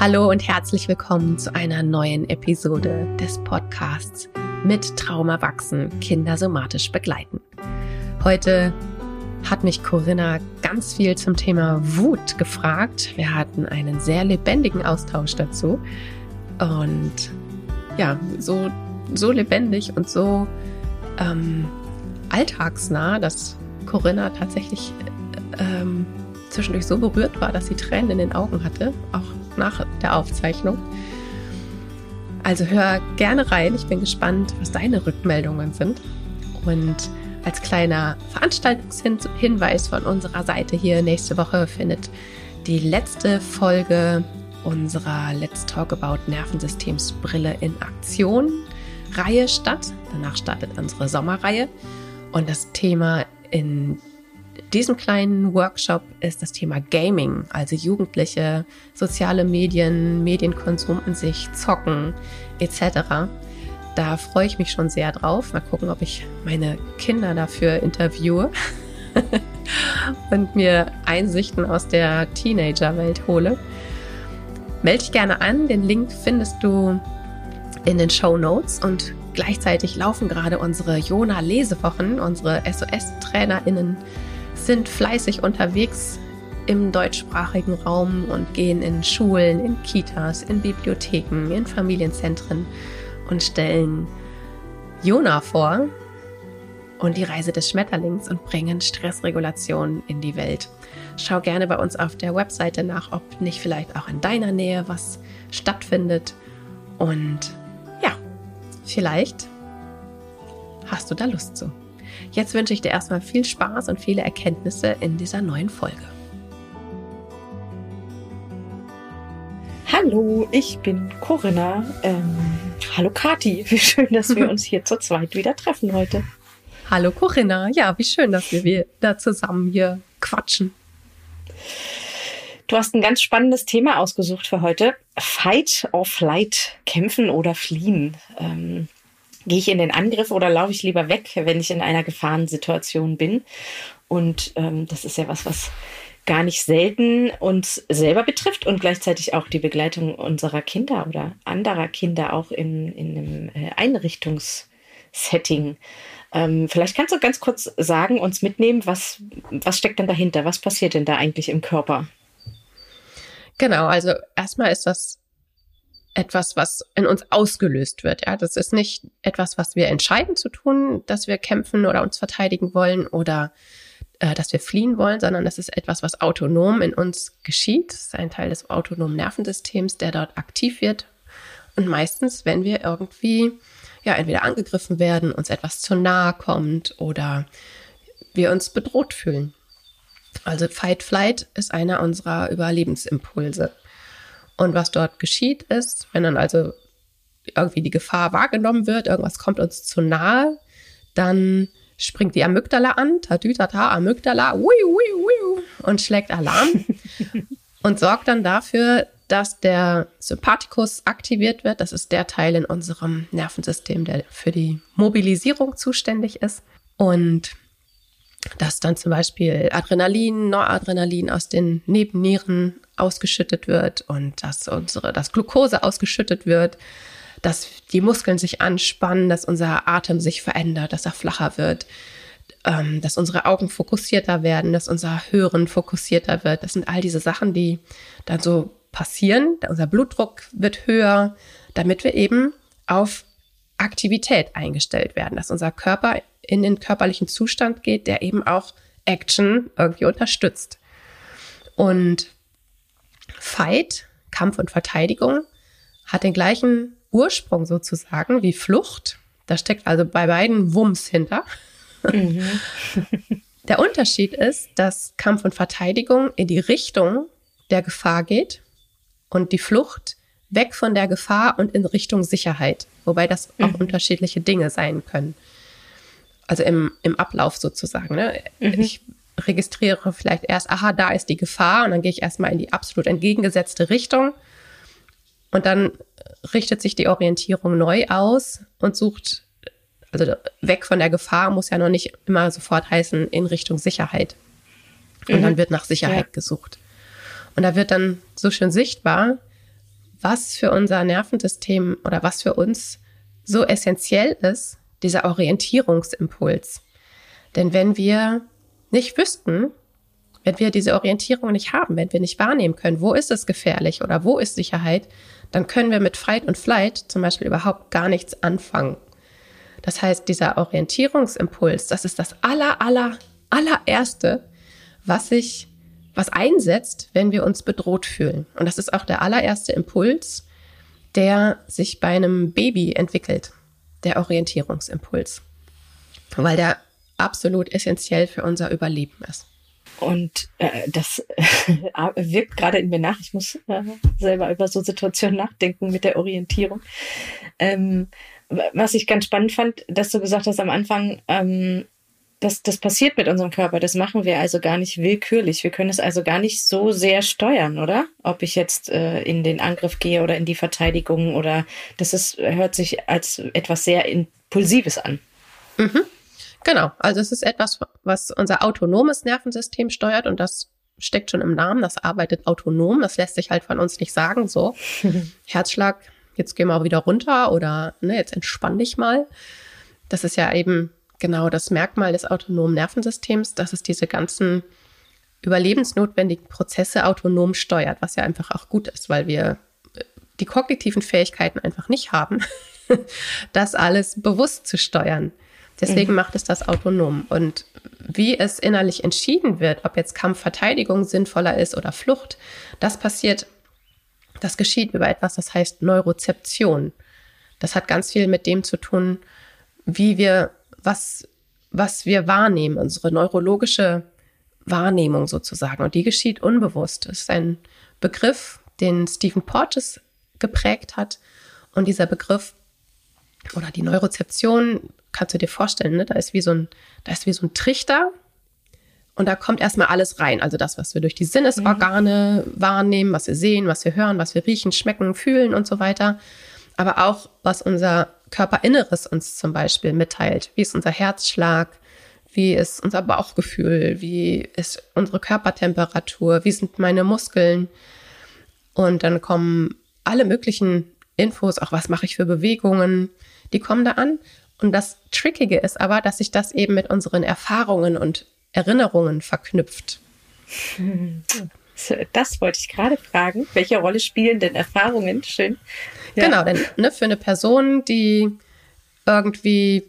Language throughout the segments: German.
Hallo und herzlich willkommen zu einer neuen Episode des Podcasts mit Trauma wachsen, Kinder somatisch begleiten. Heute hat mich Corinna ganz viel zum Thema Wut gefragt. Wir hatten einen sehr lebendigen Austausch dazu und ja, so, so lebendig und so ähm, alltagsnah, dass Corinna tatsächlich ähm, zwischendurch so berührt war, dass sie Tränen in den Augen hatte, auch nach der Aufzeichnung. Also hör gerne rein. Ich bin gespannt, was deine Rückmeldungen sind. Und als kleiner Veranstaltungshinweis von unserer Seite hier nächste Woche findet die letzte Folge unserer Let's Talk About Nervensystems Brille in Aktion Reihe statt. Danach startet unsere Sommerreihe. Und das Thema in diesem kleinen Workshop ist das Thema Gaming, also Jugendliche, soziale Medien, Medienkonsum an sich, Zocken etc. Da freue ich mich schon sehr drauf. Mal gucken, ob ich meine Kinder dafür interviewe und mir Einsichten aus der Teenagerwelt hole. Melde dich gerne an. Den Link findest du in den Show Notes und gleichzeitig laufen gerade unsere Jona-Lesewochen, unsere SOS-TrainerInnen sind fleißig unterwegs im deutschsprachigen Raum und gehen in Schulen, in Kitas, in Bibliotheken, in Familienzentren und stellen Jona vor und die Reise des Schmetterlings und bringen Stressregulation in die Welt. Schau gerne bei uns auf der Webseite nach, ob nicht vielleicht auch in deiner Nähe was stattfindet. Und ja, vielleicht hast du da Lust zu. Jetzt wünsche ich dir erstmal viel Spaß und viele Erkenntnisse in dieser neuen Folge. Hallo, ich bin Corinna. Ähm, hallo Kati, wie schön, dass wir uns hier zu zweit wieder treffen heute. Hallo Corinna, ja, wie schön, dass wir da zusammen hier quatschen. Du hast ein ganz spannendes Thema ausgesucht für heute. Fight or Flight, kämpfen oder fliehen. Ähm, Gehe ich in den Angriff oder laufe ich lieber weg, wenn ich in einer Gefahrensituation bin? Und ähm, das ist ja was, was gar nicht selten uns selber betrifft und gleichzeitig auch die Begleitung unserer Kinder oder anderer Kinder auch in, in einem äh, Einrichtungssetting. Ähm, vielleicht kannst du ganz kurz sagen, uns mitnehmen, was, was steckt denn dahinter? Was passiert denn da eigentlich im Körper? Genau, also erstmal ist das etwas, was in uns ausgelöst wird. Ja, das ist nicht etwas, was wir entscheiden zu tun, dass wir kämpfen oder uns verteidigen wollen oder äh, dass wir fliehen wollen, sondern das ist etwas, was autonom in uns geschieht. Das ist ein Teil des autonomen Nervensystems, der dort aktiv wird. Und meistens, wenn wir irgendwie ja entweder angegriffen werden, uns etwas zu nahe kommt oder wir uns bedroht fühlen. Also Fight Flight ist einer unserer Überlebensimpulse. Und was dort geschieht ist, wenn dann also irgendwie die Gefahr wahrgenommen wird, irgendwas kommt uns zu nahe, dann springt die Amygdala an, tatütata, Amygdala, ui, ui, ui, und schlägt Alarm und sorgt dann dafür, dass der Sympathikus aktiviert wird. Das ist der Teil in unserem Nervensystem, der für die Mobilisierung zuständig ist. Und dass dann zum Beispiel Adrenalin, Noradrenalin aus den Nebennieren ausgeschüttet wird und dass unsere, dass Glucose ausgeschüttet wird, dass die Muskeln sich anspannen, dass unser Atem sich verändert, dass er flacher wird, ähm, dass unsere Augen fokussierter werden, dass unser Hören fokussierter wird. Das sind all diese Sachen, die dann so passieren. Unser Blutdruck wird höher, damit wir eben auf Aktivität eingestellt werden, dass unser Körper in den körperlichen Zustand geht, der eben auch Action irgendwie unterstützt. Und Fight, Kampf und Verteidigung, hat den gleichen Ursprung sozusagen wie Flucht. Da steckt also bei beiden Wumms hinter. Mhm. Der Unterschied ist, dass Kampf und Verteidigung in die Richtung der Gefahr geht und die Flucht weg von der Gefahr und in Richtung Sicherheit, wobei das auch mhm. unterschiedliche Dinge sein können. Also im, im Ablauf sozusagen. Ne? Mhm. Ich registriere vielleicht erst, aha, da ist die Gefahr und dann gehe ich erstmal in die absolut entgegengesetzte Richtung und dann richtet sich die Orientierung neu aus und sucht, also weg von der Gefahr muss ja noch nicht immer sofort heißen in Richtung Sicherheit. Und mhm. dann wird nach Sicherheit ja. gesucht. Und da wird dann so schön sichtbar, was für unser Nervensystem oder was für uns so essentiell ist, dieser Orientierungsimpuls. Denn wenn wir nicht wüssten, wenn wir diese Orientierung nicht haben, wenn wir nicht wahrnehmen können, wo ist es gefährlich oder wo ist Sicherheit, dann können wir mit Fight und Flight zum Beispiel überhaupt gar nichts anfangen. Das heißt, dieser Orientierungsimpuls, das ist das aller, aller, allererste, was sich, was einsetzt, wenn wir uns bedroht fühlen. Und das ist auch der allererste Impuls, der sich bei einem Baby entwickelt, der Orientierungsimpuls. Weil der absolut essentiell für unser Überleben ist. Und äh, das wirkt gerade in mir nach. Ich muss äh, selber über so Situationen nachdenken mit der Orientierung. Ähm, was ich ganz spannend fand, dass du gesagt hast am Anfang, ähm, das, das passiert mit unserem Körper. Das machen wir also gar nicht willkürlich. Wir können es also gar nicht so sehr steuern, oder? Ob ich jetzt äh, in den Angriff gehe oder in die Verteidigung oder das ist, hört sich als etwas sehr Impulsives an. Mhm. Genau. Also es ist etwas, was unser autonomes Nervensystem steuert und das steckt schon im Namen. Das arbeitet autonom. Das lässt sich halt von uns nicht sagen. So, Herzschlag, jetzt geh mal wieder runter oder ne, jetzt entspann dich mal. Das ist ja eben genau das Merkmal des autonomen Nervensystems, dass es diese ganzen überlebensnotwendigen Prozesse autonom steuert, was ja einfach auch gut ist, weil wir äh, die kognitiven Fähigkeiten einfach nicht haben, das alles bewusst zu steuern. Deswegen mhm. macht es das autonom. Und wie es innerlich entschieden wird, ob jetzt Kampfverteidigung sinnvoller ist oder Flucht, das passiert, das geschieht über etwas, das heißt Neurozeption. Das hat ganz viel mit dem zu tun, wie wir was, was wir wahrnehmen, unsere neurologische Wahrnehmung sozusagen. Und die geschieht unbewusst. Das ist ein Begriff, den Stephen Porges geprägt hat. Und dieser Begriff oder die Neurozeption, kannst du dir vorstellen, ne? da ist wie so ein, da ist wie so ein Trichter. Und da kommt erstmal alles rein. Also das, was wir durch die Sinnesorgane mhm. wahrnehmen, was wir sehen, was wir hören, was wir riechen, schmecken, fühlen und so weiter. Aber auch, was unser Körperinneres uns zum Beispiel mitteilt. Wie ist unser Herzschlag? Wie ist unser Bauchgefühl? Wie ist unsere Körpertemperatur? Wie sind meine Muskeln? Und dann kommen alle möglichen Infos, auch was mache ich für Bewegungen, die kommen da an. Und das Trickige ist aber, dass sich das eben mit unseren Erfahrungen und Erinnerungen verknüpft. Das wollte ich gerade fragen. Welche Rolle spielen denn Erfahrungen? Schön. Ja. Genau, denn ne, für eine Person, die irgendwie,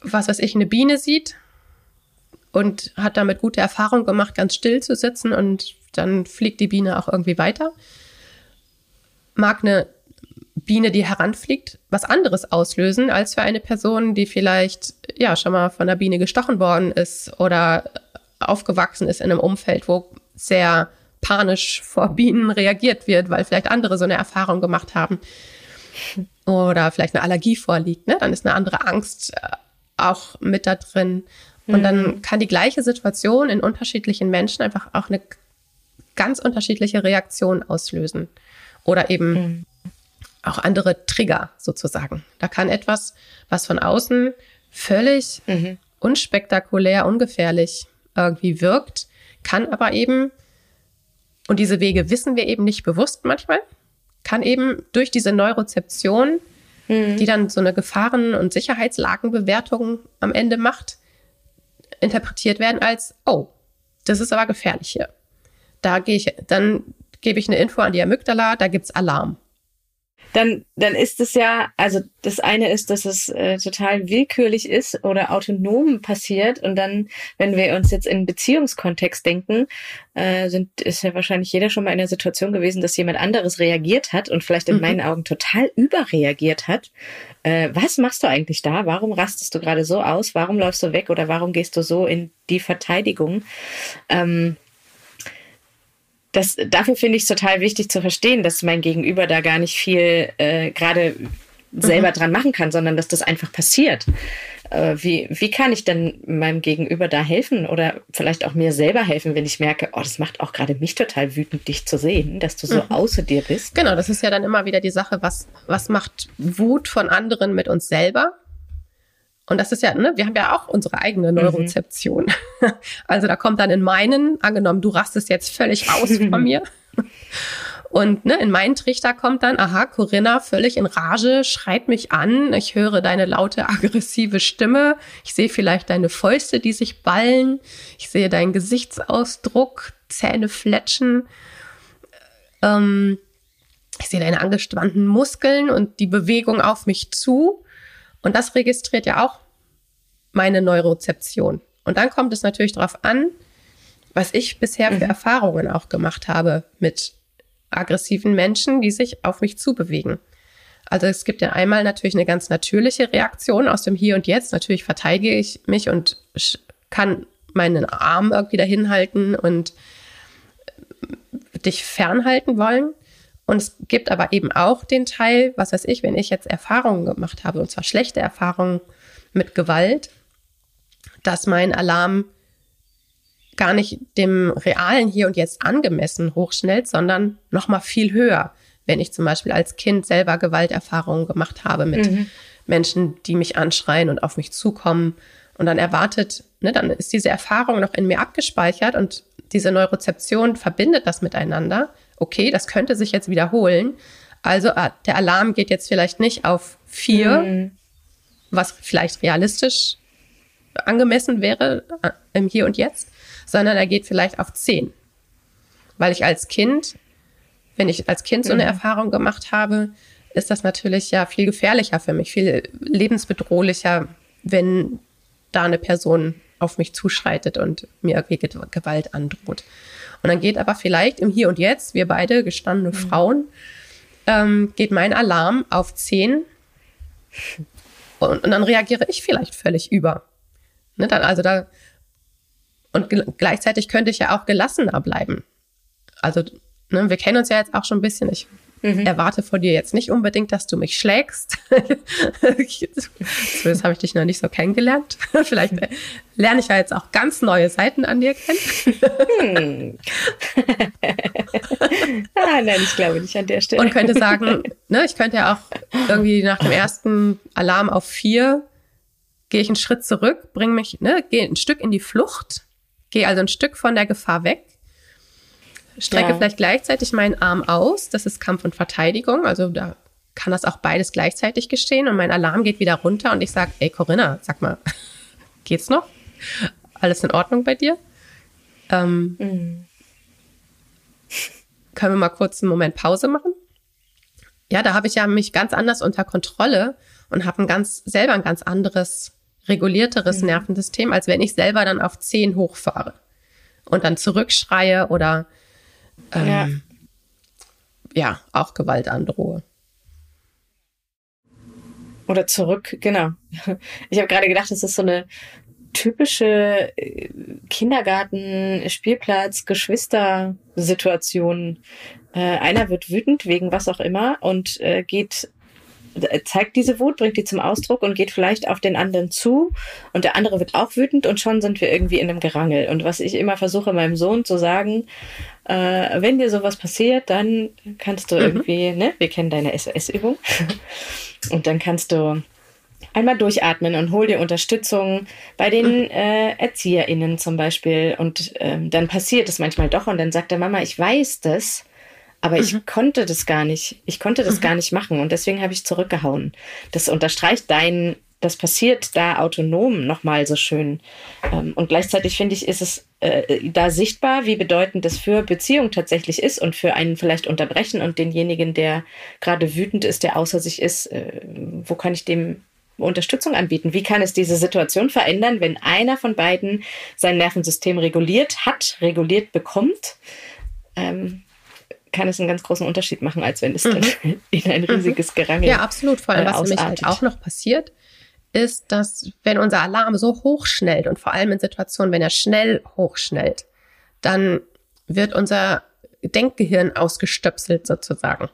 was weiß ich, eine Biene sieht und hat damit gute Erfahrungen gemacht, ganz still zu sitzen und dann fliegt die Biene auch irgendwie weiter, mag eine Biene, die heranfliegt, was anderes auslösen als für eine Person, die vielleicht ja schon mal von der Biene gestochen worden ist oder aufgewachsen ist in einem Umfeld, wo sehr panisch vor Bienen reagiert wird, weil vielleicht andere so eine Erfahrung gemacht haben oder vielleicht eine Allergie vorliegt, ne? dann ist eine andere Angst äh, auch mit da drin. Und dann mhm. kann die gleiche Situation in unterschiedlichen Menschen einfach auch eine ganz unterschiedliche Reaktion auslösen. Oder eben mhm. Auch andere Trigger sozusagen. Da kann etwas, was von außen völlig mhm. unspektakulär, ungefährlich irgendwie wirkt, kann aber eben und diese Wege wissen wir eben nicht bewusst manchmal, kann eben durch diese Neurozeption, mhm. die dann so eine Gefahren- und Sicherheitslagenbewertung am Ende macht, interpretiert werden als, oh, das ist aber gefährlich hier. Da gehe ich, dann gebe ich eine Info an die Amygdala, da gibt's Alarm dann, dann ist es ja, also das eine ist, dass es äh, total willkürlich ist oder autonom passiert. Und dann, wenn wir uns jetzt in Beziehungskontext denken, äh, sind, ist ja wahrscheinlich jeder schon mal in der Situation gewesen, dass jemand anderes reagiert hat und vielleicht in mhm. meinen Augen total überreagiert hat. Äh, was machst du eigentlich da? Warum rastest du gerade so aus? Warum läufst du weg oder warum gehst du so in die Verteidigung? Ähm, das, dafür finde ich es total wichtig zu verstehen, dass mein Gegenüber da gar nicht viel äh, gerade selber mhm. dran machen kann, sondern dass das einfach passiert. Äh, wie, wie kann ich denn meinem Gegenüber da helfen oder vielleicht auch mir selber helfen, wenn ich merke, oh, das macht auch gerade mich total wütend, dich zu sehen, dass du so mhm. außer dir bist? Genau, das ist ja dann immer wieder die Sache, was, was macht Wut von anderen mit uns selber? Und das ist ja, ne, wir haben ja auch unsere eigene mhm. Neurozeption. Also da kommt dann in meinen, angenommen, du rastest jetzt völlig aus von mir. Und ne, in meinen Trichter kommt dann, aha, Corinna völlig in Rage, schreit mich an, ich höre deine laute, aggressive Stimme, ich sehe vielleicht deine Fäuste, die sich ballen, ich sehe deinen Gesichtsausdruck, Zähne fletschen, ähm, ich sehe deine angespannten Muskeln und die Bewegung auf mich zu. Und das registriert ja auch meine Neurozeption. Und dann kommt es natürlich darauf an, was ich bisher für mhm. Erfahrungen auch gemacht habe mit aggressiven Menschen, die sich auf mich zubewegen. Also es gibt ja einmal natürlich eine ganz natürliche Reaktion aus dem Hier und Jetzt. Natürlich verteidige ich mich und kann meinen Arm irgendwie dahin halten und dich fernhalten wollen. Und es gibt aber eben auch den Teil, was weiß ich, wenn ich jetzt Erfahrungen gemacht habe, und zwar schlechte Erfahrungen mit Gewalt, dass mein Alarm gar nicht dem realen Hier und Jetzt angemessen hochschnellt, sondern noch mal viel höher. Wenn ich zum Beispiel als Kind selber Gewalterfahrungen gemacht habe mit mhm. Menschen, die mich anschreien und auf mich zukommen und dann erwartet, ne, dann ist diese Erfahrung noch in mir abgespeichert und diese Neurozeption verbindet das miteinander. Okay, das könnte sich jetzt wiederholen. Also ah, der Alarm geht jetzt vielleicht nicht auf vier, mhm. was vielleicht realistisch angemessen wäre äh, im Hier und Jetzt, sondern er geht vielleicht auf zehn. Weil ich als Kind, wenn ich als Kind so eine mhm. Erfahrung gemacht habe, ist das natürlich ja viel gefährlicher für mich, viel lebensbedrohlicher, wenn da eine Person auf mich zuschreitet und mir irgendwie Gewalt androht. Und dann geht aber vielleicht im Hier und Jetzt, wir beide gestandene mhm. Frauen, ähm, geht mein Alarm auf zehn und, und dann reagiere ich vielleicht völlig über. Ne, dann, also da, und gleichzeitig könnte ich ja auch gelassener bleiben. Also, ne, wir kennen uns ja jetzt auch schon ein bisschen. Ich mhm. erwarte von dir jetzt nicht unbedingt, dass du mich schlägst. Zumindest habe ich dich noch nicht so kennengelernt. Vielleicht lerne ich ja jetzt auch ganz neue Seiten an dir kennen. hm. ah, nein, ich glaube nicht an der Stelle. Und könnte sagen, ne, ich könnte ja auch irgendwie nach dem ersten Alarm auf vier gehe ich einen Schritt zurück, bringe mich, ne, gehe ein Stück in die Flucht, gehe also ein Stück von der Gefahr weg, strecke ja. vielleicht gleichzeitig meinen Arm aus, das ist Kampf und Verteidigung, also da kann das auch beides gleichzeitig geschehen und mein Alarm geht wieder runter und ich sage, ey Corinna, sag mal, geht's noch? Alles in Ordnung bei dir? Ähm, mhm. Können wir mal kurz einen Moment Pause machen? Ja, da habe ich ja mich ganz anders unter Kontrolle und habe ein ganz selber ein ganz anderes regulierteres mhm. Nervensystem, als wenn ich selber dann auf 10 hochfahre und dann zurückschreie oder ähm, ja. ja, auch Gewalt androhe. Oder zurück, genau. Ich habe gerade gedacht, das ist so eine typische äh, Kindergarten, Spielplatz, Geschwister-Situation. Äh, einer wird wütend wegen was auch immer und äh, geht zeigt diese Wut, bringt die zum Ausdruck und geht vielleicht auf den anderen zu und der andere wird auch wütend und schon sind wir irgendwie in einem Gerangel. Und was ich immer versuche meinem Sohn zu sagen, äh, wenn dir sowas passiert, dann kannst du mhm. irgendwie, ne, wir kennen deine SOS-Übung und dann kannst du einmal durchatmen und hol dir Unterstützung bei den mhm. äh, ErzieherInnen zum Beispiel. Und ähm, dann passiert es manchmal doch und dann sagt der Mama, ich weiß das, aber mhm. ich konnte das gar nicht. Ich konnte das mhm. gar nicht machen und deswegen habe ich zurückgehauen. Das unterstreicht dein, das passiert da autonom nochmal so schön. Ähm, und gleichzeitig finde ich, ist es äh, da sichtbar, wie bedeutend das für Beziehung tatsächlich ist und für einen vielleicht unterbrechen und denjenigen, der gerade wütend ist, der außer sich ist, äh, wo kann ich dem Unterstützung anbieten? Wie kann es diese Situation verändern, wenn einer von beiden sein Nervensystem reguliert hat, reguliert bekommt? Ähm, kann es einen ganz großen Unterschied machen, als wenn es mhm. dann in ein riesiges Gerangel Ja, absolut. Vor allem, was nämlich halt auch noch passiert, ist, dass wenn unser Alarm so hochschnellt und vor allem in Situationen, wenn er schnell hochschnellt, dann wird unser Denkgehirn ausgestöpselt sozusagen.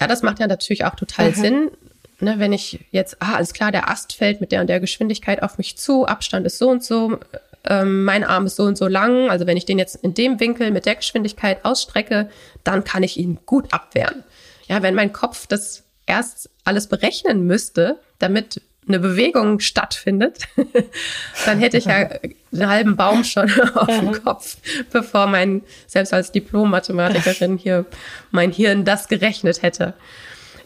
Ja, das macht ja natürlich auch total mhm. Sinn. Ne, wenn ich jetzt, ah, alles klar, der Ast fällt mit der und der Geschwindigkeit auf mich zu, Abstand ist so und so, ähm, mein Arm ist so und so lang, also wenn ich den jetzt in dem Winkel mit der Geschwindigkeit ausstrecke, dann kann ich ihn gut abwehren. Ja, wenn mein Kopf das erst alles berechnen müsste, damit eine Bewegung stattfindet, dann hätte ich ja einen halben Baum schon auf dem Kopf, bevor mein, selbst als Diplom-Mathematikerin hier, mein Hirn das gerechnet hätte.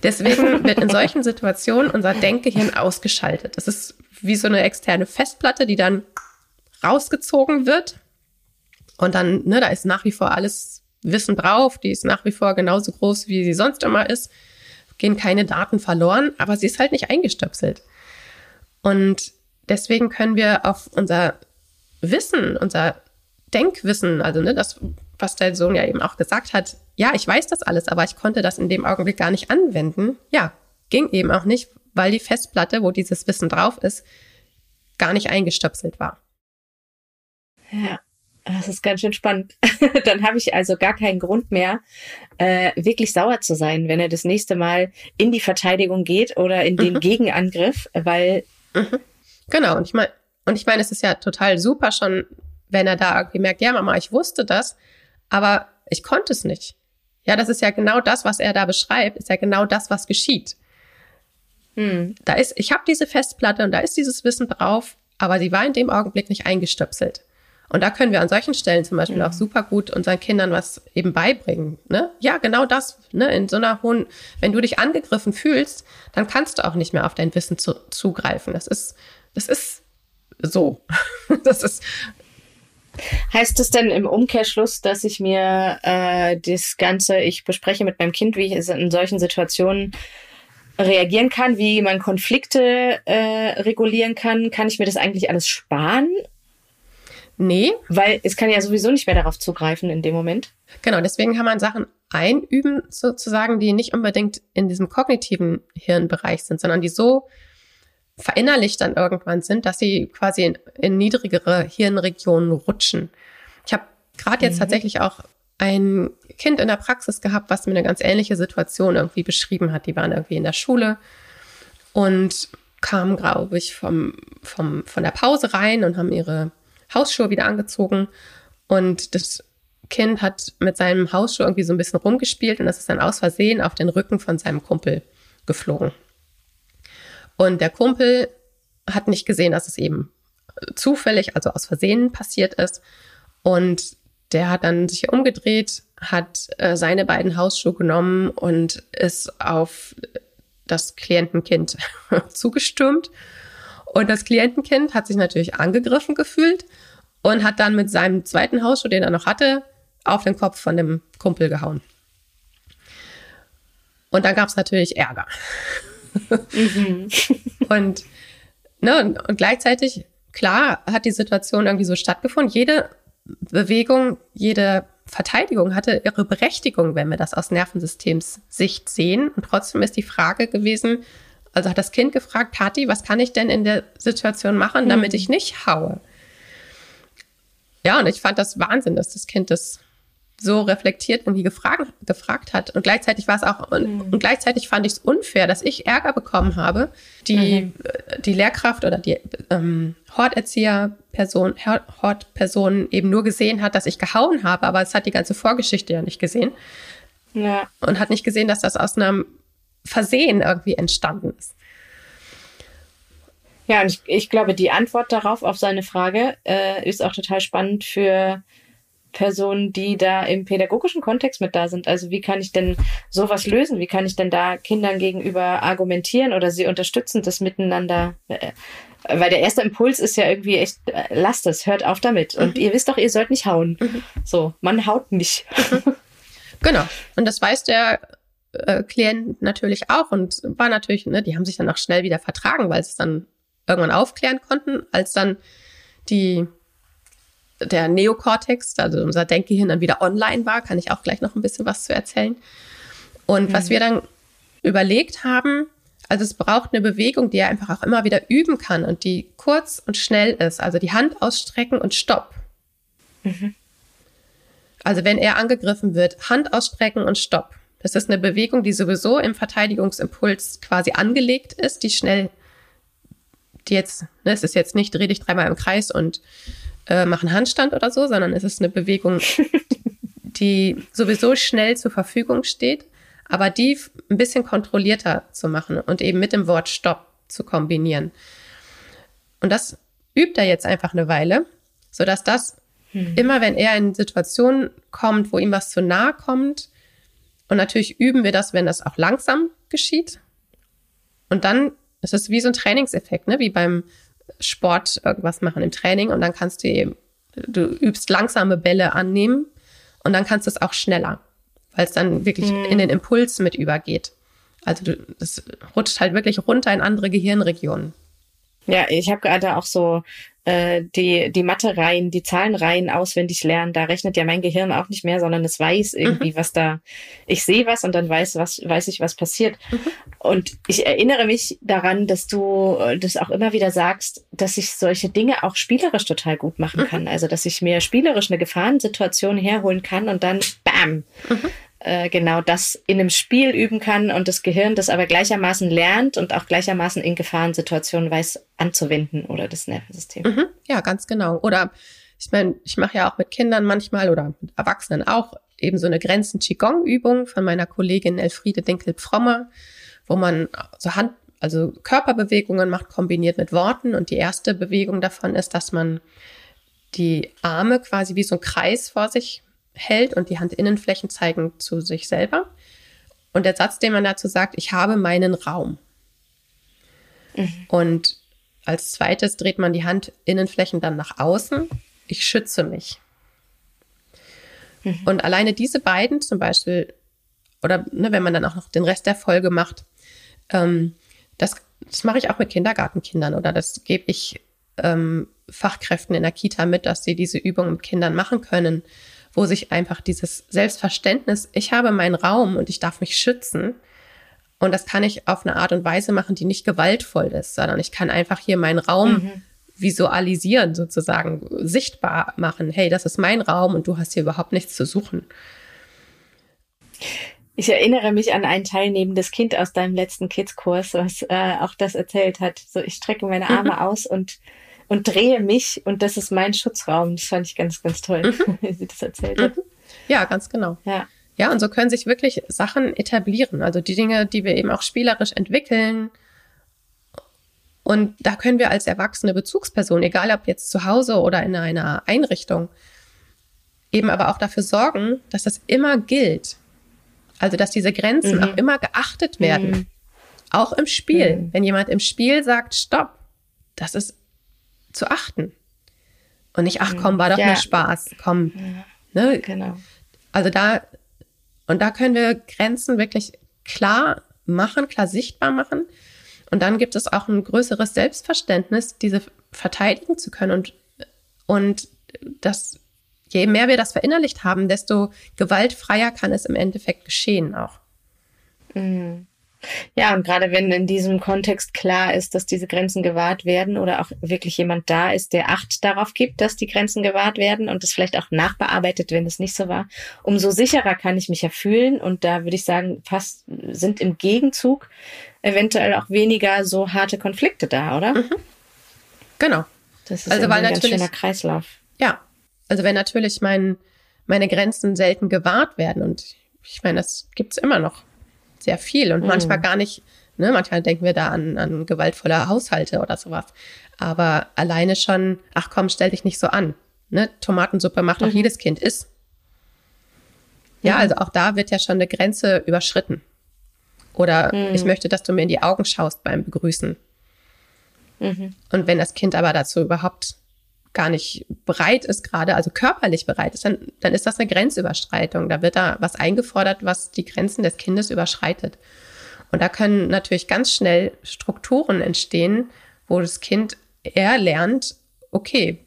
Deswegen wird in solchen Situationen unser Denkgehirn ausgeschaltet. Das ist wie so eine externe Festplatte, die dann rausgezogen wird. Und dann, ne, da ist nach wie vor alles Wissen drauf. Die ist nach wie vor genauso groß, wie sie sonst immer ist. Gehen keine Daten verloren, aber sie ist halt nicht eingestöpselt. Und deswegen können wir auf unser Wissen, unser Denkwissen, also ne, das, was dein Sohn ja eben auch gesagt hat, ja, ich weiß das alles, aber ich konnte das in dem Augenblick gar nicht anwenden. Ja, ging eben auch nicht, weil die Festplatte, wo dieses Wissen drauf ist, gar nicht eingestöpselt war. Ja, das ist ganz schön spannend. Dann habe ich also gar keinen Grund mehr, äh, wirklich sauer zu sein, wenn er das nächste Mal in die Verteidigung geht oder in den mhm. Gegenangriff, weil. Mhm. Genau, und ich meine, und ich meine, es ist ja total super schon, wenn er da irgendwie merkt, ja, Mama, ich wusste das, aber ich konnte es nicht. Ja, das ist ja genau das, was er da beschreibt, ist ja genau das, was geschieht. Hm. Da ist, ich habe diese Festplatte und da ist dieses Wissen drauf, aber sie war in dem Augenblick nicht eingestöpselt. Und da können wir an solchen Stellen zum Beispiel mhm. auch super gut unseren Kindern was eben beibringen. Ne? Ja, genau das. Ne? In so einer hohen, wenn du dich angegriffen fühlst, dann kannst du auch nicht mehr auf dein Wissen zu, zugreifen. Das ist, das ist so. das ist. Heißt es denn im Umkehrschluss, dass ich mir äh, das Ganze, ich bespreche mit meinem Kind, wie ich es in solchen Situationen reagieren kann, wie man Konflikte äh, regulieren kann, kann ich mir das eigentlich alles sparen? Nee. Weil es kann ja sowieso nicht mehr darauf zugreifen in dem Moment. Genau, deswegen kann man Sachen einüben, sozusagen, die nicht unbedingt in diesem kognitiven Hirnbereich sind, sondern die so verinnerlicht dann irgendwann sind, dass sie quasi in, in niedrigere Hirnregionen rutschen. Ich habe gerade jetzt mhm. tatsächlich auch ein Kind in der Praxis gehabt, was mir eine ganz ähnliche Situation irgendwie beschrieben hat. Die waren irgendwie in der Schule und kamen, glaube ich, vom, vom, von der Pause rein und haben ihre Hausschuhe wieder angezogen und das Kind hat mit seinem Hausschuh irgendwie so ein bisschen rumgespielt und das ist dann aus Versehen auf den Rücken von seinem Kumpel geflogen. Und der Kumpel hat nicht gesehen, dass es eben zufällig, also aus Versehen passiert ist. Und der hat dann sich umgedreht, hat äh, seine beiden Hausschuhe genommen und ist auf das Klientenkind zugestürmt und das Klientenkind hat sich natürlich angegriffen gefühlt und hat dann mit seinem zweiten Hausschuh, den er noch hatte, auf den Kopf von dem Kumpel gehauen. Und dann gab es natürlich Ärger. Mhm. und, ne, und, und gleichzeitig, klar, hat die Situation irgendwie so stattgefunden. Jede Bewegung, jede Verteidigung hatte ihre Berechtigung, wenn wir das aus Nervensystems Sicht sehen. Und trotzdem ist die Frage gewesen, also hat das Kind gefragt, Tati, was kann ich denn in der Situation machen, damit ich nicht haue? Ja, und ich fand das Wahnsinn, dass das Kind das so reflektiert irgendwie gefragt, gefragt hat. Und gleichzeitig war es auch, mhm. und, gleichzeitig fand ich es unfair, dass ich Ärger bekommen habe, die, mhm. die Lehrkraft oder die ähm, Horterzieher-Person, Hortperson eben nur gesehen hat, dass ich gehauen habe, aber es hat die ganze Vorgeschichte ja nicht gesehen. Ja. Und hat nicht gesehen, dass das aus einem Versehen irgendwie entstanden ist. Ja, und ich, ich glaube, die Antwort darauf, auf seine Frage, äh, ist auch total spannend für Personen, die da im pädagogischen Kontext mit da sind. Also wie kann ich denn sowas lösen? Wie kann ich denn da Kindern gegenüber argumentieren oder sie unterstützen, das miteinander? Äh, weil der erste Impuls ist ja irgendwie echt, äh, lasst es, hört auf damit. Und mhm. ihr wisst doch, ihr sollt nicht hauen. Mhm. So, man haut nicht. Mhm. Genau. Und das weiß der äh, Klient natürlich auch und war natürlich, ne, die haben sich dann auch schnell wieder vertragen, weil sie es dann irgendwann aufklären konnten, als dann die der Neokortex, also unser Denkgehirn dann wieder online war, kann ich auch gleich noch ein bisschen was zu erzählen. Und mhm. was wir dann überlegt haben, also es braucht eine Bewegung, die er einfach auch immer wieder üben kann und die kurz und schnell ist. Also die Hand ausstrecken und Stopp. Mhm. Also wenn er angegriffen wird, Hand ausstrecken und Stopp. Das ist eine Bewegung, die sowieso im Verteidigungsimpuls quasi angelegt ist, die schnell, die jetzt, ne, es ist jetzt nicht, dreh dich dreimal im Kreis und äh, mach einen Handstand oder so, sondern es ist eine Bewegung, die sowieso schnell zur Verfügung steht, aber die ein bisschen kontrollierter zu machen und eben mit dem Wort Stopp. zu kombinieren. Und das übt er jetzt einfach eine Weile, sodass das hm. immer, wenn er in Situationen kommt, wo ihm was zu nahe kommt, und natürlich üben wir das, wenn das auch langsam geschieht. Und dann ist es wie so ein Trainingseffekt, ne? wie beim Sport irgendwas machen im Training. Und dann kannst du eben, du übst langsame Bälle annehmen und dann kannst du es auch schneller, weil es dann wirklich hm. in den Impuls mit übergeht. Also du, das rutscht halt wirklich runter in andere Gehirnregionen. Ja, ich habe gerade auch so äh, die, die Mathe-Reihen, die Zahlenreihen auswendig lernen. Da rechnet ja mein Gehirn auch nicht mehr, sondern es weiß irgendwie, mhm. was da. Ich sehe was und dann weiß, was, weiß ich, was passiert. Mhm. Und ich erinnere mich daran, dass du äh, das auch immer wieder sagst, dass ich solche Dinge auch spielerisch total gut machen mhm. kann. Also, dass ich mir spielerisch eine Gefahrensituation herholen kann und dann bam, mhm äh, genau das in einem Spiel üben kann und das Gehirn das aber gleichermaßen lernt und auch gleichermaßen in Gefahrensituationen weiß anzuwenden oder das Nervensystem. Mhm, ja, ganz genau. Oder ich meine, ich mache ja auch mit Kindern manchmal oder mit Erwachsenen auch eben so eine Grenzen-Qigong-Übung von meiner Kollegin Elfriede Dinkel-Frommer, wo man so Hand, also Körperbewegungen macht, kombiniert mit Worten. Und die erste Bewegung davon ist, dass man die Arme quasi wie so ein Kreis vor sich hält und die Handinnenflächen zeigen zu sich selber. Und der Satz, den man dazu sagt, ich habe meinen Raum. Mhm. Und als zweites dreht man die Handinnenflächen dann nach außen. Ich schütze mich. Mhm. Und alleine diese beiden zum Beispiel, oder ne, wenn man dann auch noch den Rest der Folge macht, ähm, das, das mache ich auch mit Kindergartenkindern oder das gebe ich ähm, Fachkräften in der Kita mit, dass sie diese Übungen mit Kindern machen können wo sich einfach dieses Selbstverständnis, ich habe meinen Raum und ich darf mich schützen. Und das kann ich auf eine Art und Weise machen, die nicht gewaltvoll ist, sondern ich kann einfach hier meinen Raum mhm. visualisieren, sozusagen sichtbar machen. Hey, das ist mein Raum und du hast hier überhaupt nichts zu suchen. Ich erinnere mich an ein teilnehmendes Kind aus deinem letzten Kids-Kurs, was äh, auch das erzählt hat. So, ich strecke meine Arme mhm. aus und und drehe mich und das ist mein Schutzraum. Das fand ich ganz, ganz toll, mhm. wie sie das erzählt hat. Mhm. Ja, ganz genau. Ja. Ja, und so können sich wirklich Sachen etablieren. Also die Dinge, die wir eben auch spielerisch entwickeln. Und da können wir als erwachsene Bezugsperson, egal ob jetzt zu Hause oder in einer Einrichtung, eben aber auch dafür sorgen, dass das immer gilt. Also, dass diese Grenzen mhm. auch immer geachtet werden. Mhm. Auch im Spiel. Mhm. Wenn jemand im Spiel sagt, stopp, das ist zu achten. Und nicht, ach komm, war doch ja. nur Spaß, komm. Ja. Ne? Genau. Also da, und da können wir Grenzen wirklich klar machen, klar sichtbar machen. Und dann gibt es auch ein größeres Selbstverständnis, diese verteidigen zu können. Und, und das, je mehr wir das verinnerlicht haben, desto gewaltfreier kann es im Endeffekt geschehen auch. Mhm. Ja, und gerade wenn in diesem Kontext klar ist, dass diese Grenzen gewahrt werden oder auch wirklich jemand da ist, der Acht darauf gibt, dass die Grenzen gewahrt werden und es vielleicht auch nachbearbeitet, wenn es nicht so war, umso sicherer kann ich mich ja fühlen. Und da würde ich sagen, fast sind im Gegenzug eventuell auch weniger so harte Konflikte da, oder? Mhm. Genau. Das ist also weil ein ganz schöner Kreislauf. Ja, also wenn natürlich mein, meine Grenzen selten gewahrt werden und ich meine, das gibt's immer noch sehr viel und mhm. manchmal gar nicht, ne, manchmal denken wir da an, an gewaltvolle Haushalte oder sowas. Aber alleine schon, ach komm, stell dich nicht so an. Ne? Tomatensuppe macht mhm. auch jedes Kind ist. Ja, mhm. also auch da wird ja schon eine Grenze überschritten. Oder mhm. ich möchte, dass du mir in die Augen schaust beim Begrüßen. Mhm. Und wenn das Kind aber dazu überhaupt gar nicht bereit ist gerade, also körperlich bereit ist, dann, dann ist das eine Grenzüberschreitung. Da wird da was eingefordert, was die Grenzen des Kindes überschreitet. Und da können natürlich ganz schnell Strukturen entstehen, wo das Kind eher lernt, okay,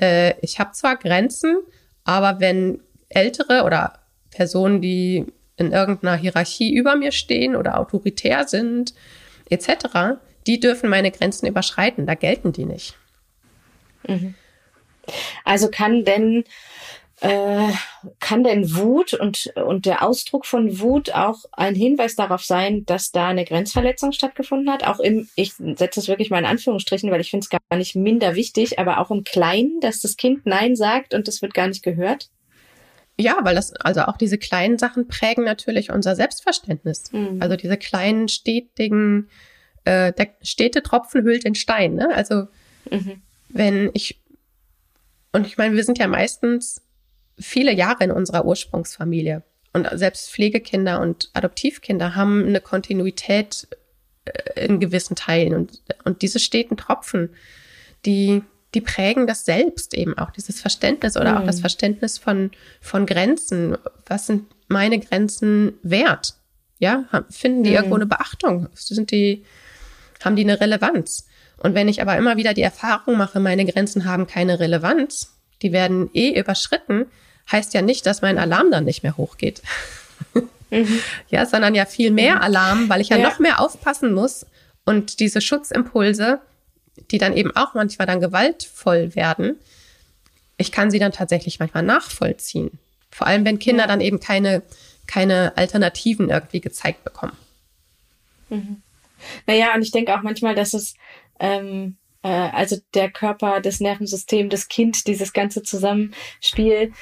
äh, ich habe zwar Grenzen, aber wenn ältere oder Personen, die in irgendeiner Hierarchie über mir stehen oder autoritär sind, etc., die dürfen meine Grenzen überschreiten, da gelten die nicht. Mhm. Also kann denn äh, kann denn Wut und, und der Ausdruck von Wut auch ein Hinweis darauf sein, dass da eine Grenzverletzung stattgefunden hat? Auch im, ich setze es wirklich mal in Anführungsstrichen, weil ich finde es gar nicht minder wichtig, aber auch im Kleinen, dass das Kind Nein sagt und das wird gar nicht gehört? Ja, weil das, also auch diese kleinen Sachen prägen natürlich unser Selbstverständnis. Mhm. Also diese kleinen, stetigen äh, der stete Tropfen hüllt den Stein. Ne? Also mhm. Wenn ich und ich meine, wir sind ja meistens viele Jahre in unserer Ursprungsfamilie und selbst Pflegekinder und Adoptivkinder haben eine Kontinuität äh, in gewissen Teilen und und diese steten Tropfen, die die prägen das selbst eben auch, dieses Verständnis oder mhm. auch das Verständnis von, von Grenzen. Was sind meine Grenzen wert? Ja, finden die mhm. irgendwo eine Beachtung? Sind die, haben die eine Relevanz? Und wenn ich aber immer wieder die Erfahrung mache, meine Grenzen haben keine Relevanz, die werden eh überschritten, heißt ja nicht, dass mein Alarm dann nicht mehr hochgeht. Mhm. Ja, sondern ja viel mehr. Alarm, weil ich ja, ja noch mehr aufpassen muss und diese Schutzimpulse die dann eben auch manchmal dann gewaltvoll werden, ich kann sie dann tatsächlich manchmal nachvollziehen. Vor allem, wenn Kinder ja. dann eben keine, keine Alternativen irgendwie gezeigt bekommen. Mhm. Naja, und ich denke auch manchmal, dass es, ähm, äh, also der Körper, das Nervensystem, das Kind, dieses ganze Zusammenspiel,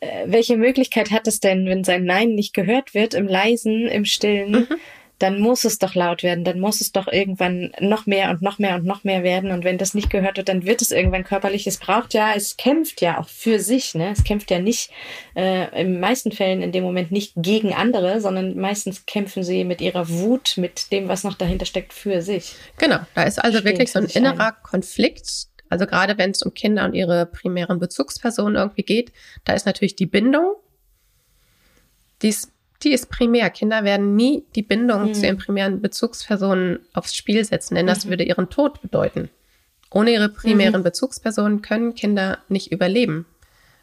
äh, welche Möglichkeit hat es denn, wenn sein Nein nicht gehört wird, im Leisen, im Stillen, mhm dann muss es doch laut werden, dann muss es doch irgendwann noch mehr und noch mehr und noch mehr werden. Und wenn das nicht gehört wird, dann wird es irgendwann körperlich. Es braucht ja, es kämpft ja auch für sich. Ne? Es kämpft ja nicht äh, in meisten Fällen in dem Moment nicht gegen andere, sondern meistens kämpfen sie mit ihrer Wut, mit dem, was noch dahinter steckt, für sich. Genau, da ist also Stehen wirklich so ein innerer ein. Konflikt. Also gerade wenn es um Kinder und ihre primären Bezugspersonen irgendwie geht, da ist natürlich die Bindung, die ist die ist primär. Kinder werden nie die Bindung mhm. zu ihren primären Bezugspersonen aufs Spiel setzen, denn das mhm. würde ihren Tod bedeuten. Ohne ihre primären mhm. Bezugspersonen können Kinder nicht überleben,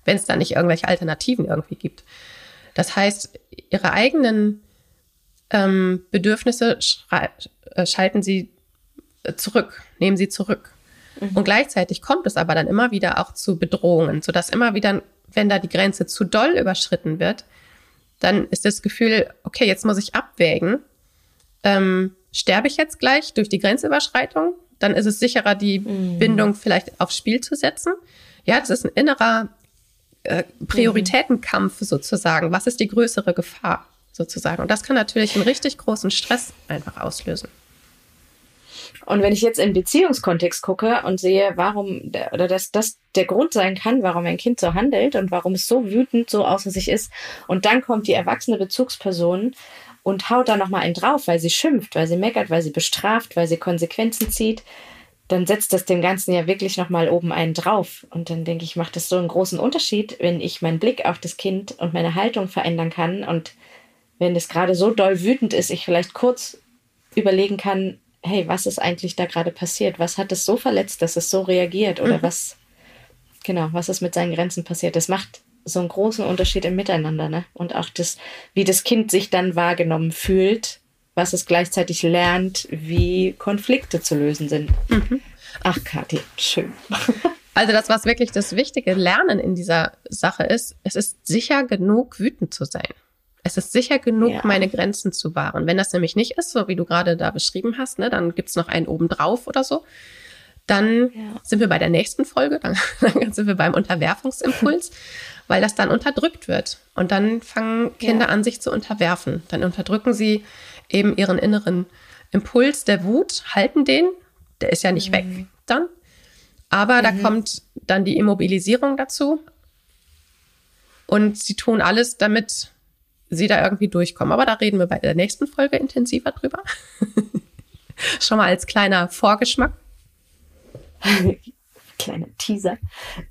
wenn es da nicht irgendwelche Alternativen irgendwie gibt. Das heißt, ihre eigenen ähm, Bedürfnisse äh, schalten sie äh, zurück, nehmen sie zurück. Mhm. Und gleichzeitig kommt es aber dann immer wieder auch zu Bedrohungen, sodass immer wieder, wenn da die Grenze zu doll überschritten wird, dann ist das Gefühl, okay, jetzt muss ich abwägen. Ähm, sterbe ich jetzt gleich durch die Grenzüberschreitung? Dann ist es sicherer, die mhm. Bindung vielleicht aufs Spiel zu setzen. Ja, das ist ein innerer äh, Prioritätenkampf sozusagen. Was ist die größere Gefahr sozusagen? Und das kann natürlich einen richtig großen Stress einfach auslösen. Und wenn ich jetzt im Beziehungskontext gucke und sehe, warum, oder dass das der Grund sein kann, warum ein Kind so handelt und warum es so wütend so außer sich ist, und dann kommt die erwachsene Bezugsperson und haut da nochmal einen drauf, weil sie schimpft, weil sie meckert, weil sie bestraft, weil sie Konsequenzen zieht, dann setzt das dem Ganzen ja wirklich nochmal oben einen drauf. Und dann denke ich, macht das so einen großen Unterschied, wenn ich meinen Blick auf das Kind und meine Haltung verändern kann und wenn es gerade so doll wütend ist, ich vielleicht kurz überlegen kann, hey, was ist eigentlich da gerade passiert? Was hat es so verletzt, dass es so reagiert? Oder mhm. was, genau, was ist mit seinen Grenzen passiert? Das macht so einen großen Unterschied im Miteinander, ne? Und auch das, wie das Kind sich dann wahrgenommen fühlt, was es gleichzeitig lernt, wie Konflikte zu lösen sind. Mhm. Ach, Kathi, schön. Also das, was wirklich das wichtige Lernen in dieser Sache ist, es ist sicher genug, wütend zu sein. Es ist sicher genug, ja. meine Grenzen zu wahren. Wenn das nämlich nicht ist, so wie du gerade da beschrieben hast, ne, dann gibt's noch einen obendrauf oder so. Dann ja. sind wir bei der nächsten Folge, dann, dann sind wir beim Unterwerfungsimpuls, weil das dann unterdrückt wird. Und dann fangen Kinder ja. an, sich zu unterwerfen. Dann unterdrücken sie eben ihren inneren Impuls der Wut, halten den, der ist ja nicht mhm. weg dann. Aber mhm. da kommt dann die Immobilisierung dazu. Und sie tun alles, damit sie da irgendwie durchkommen. Aber da reden wir bei der nächsten Folge intensiver drüber. Schon mal als kleiner Vorgeschmack. Kleiner Teaser.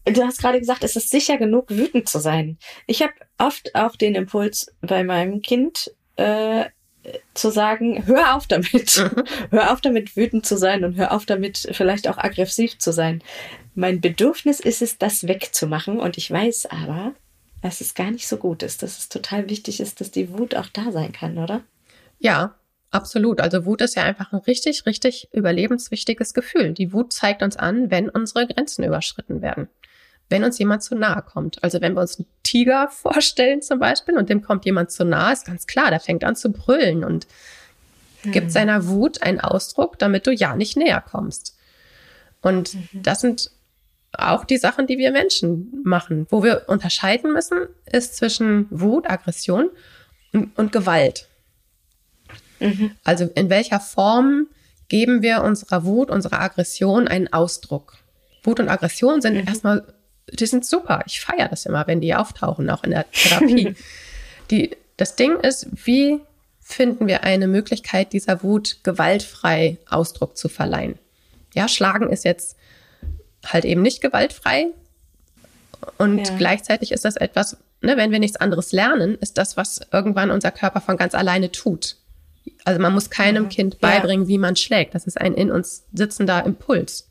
Du hast gerade gesagt, es ist sicher genug, wütend zu sein. Ich habe oft auch den Impuls bei meinem Kind, äh, zu sagen, hör auf damit. Mhm. Hör auf damit, wütend zu sein und hör auf damit, vielleicht auch aggressiv zu sein. Mein Bedürfnis ist es, das wegzumachen und ich weiß aber, dass es gar nicht so gut ist, dass es total wichtig ist, dass die Wut auch da sein kann, oder? Ja, absolut. Also Wut ist ja einfach ein richtig, richtig überlebenswichtiges Gefühl. Die Wut zeigt uns an, wenn unsere Grenzen überschritten werden. Wenn uns jemand zu nahe kommt. Also wenn wir uns einen Tiger vorstellen zum Beispiel und dem kommt jemand zu nahe, ist ganz klar, der fängt an zu brüllen und hm. gibt seiner Wut einen Ausdruck, damit du ja nicht näher kommst. Und mhm. das sind auch die Sachen, die wir Menschen machen. Wo wir unterscheiden müssen, ist zwischen Wut, Aggression und, und Gewalt. Mhm. Also in welcher Form geben wir unserer Wut, unserer Aggression einen Ausdruck. Wut und Aggression sind mhm. erstmal, die sind super. Ich feiere das immer, wenn die auftauchen, auch in der Therapie. die, das Ding ist, wie finden wir eine Möglichkeit, dieser Wut gewaltfrei Ausdruck zu verleihen? Ja, Schlagen ist jetzt halt eben nicht gewaltfrei. Und ja. gleichzeitig ist das etwas, ne, wenn wir nichts anderes lernen, ist das, was irgendwann unser Körper von ganz alleine tut. Also man muss keinem Kind beibringen, ja. wie man schlägt. Das ist ein in uns sitzender Impuls.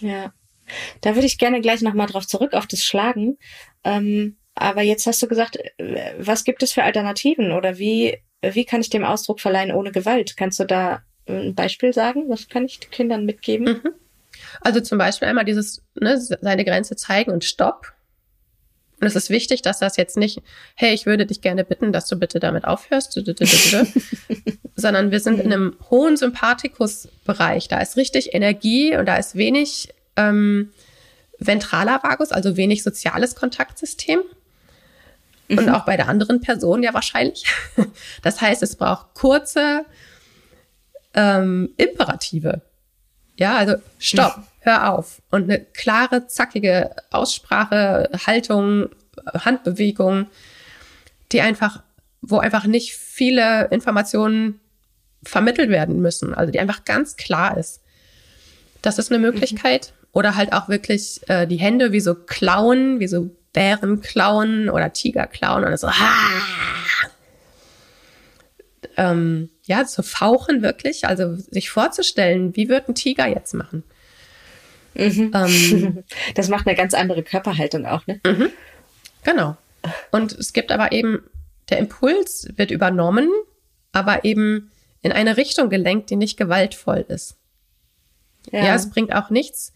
Ja, da würde ich gerne gleich nochmal drauf zurück auf das Schlagen. Ähm, aber jetzt hast du gesagt, äh, was gibt es für Alternativen oder wie, wie kann ich dem Ausdruck verleihen ohne Gewalt? Kannst du da ein Beispiel sagen? Was kann ich den Kindern mitgeben? Mhm. Also zum Beispiel einmal dieses, ne, seine Grenze zeigen und Stopp. Und es ist wichtig, dass das jetzt nicht, hey, ich würde dich gerne bitten, dass du bitte damit aufhörst, sondern wir sind in einem hohen Sympathikus-Bereich. Da ist richtig Energie und da ist wenig ähm, ventraler Vagus, also wenig soziales Kontaktsystem. Und mhm. auch bei der anderen Person ja wahrscheinlich. Das heißt, es braucht kurze ähm, Imperative. Ja, also stopp, mhm. hör auf. Und eine klare, zackige Aussprache, Haltung, Handbewegung, die einfach, wo einfach nicht viele Informationen vermittelt werden müssen. Also die einfach ganz klar ist. Das ist eine mhm. Möglichkeit. Mhm. Oder halt auch wirklich äh, die Hände wie so klauen, wie so Bären klauen oder Tiger klauen und so. Ah! Ähm, ja, zu fauchen wirklich, also sich vorzustellen, wie wird ein Tiger jetzt machen? Mhm. Ähm, das macht eine ganz andere Körperhaltung auch, ne? Mhm. Genau. Und es gibt aber eben, der Impuls wird übernommen, aber eben in eine Richtung gelenkt, die nicht gewaltvoll ist. Ja, ja es bringt auch nichts,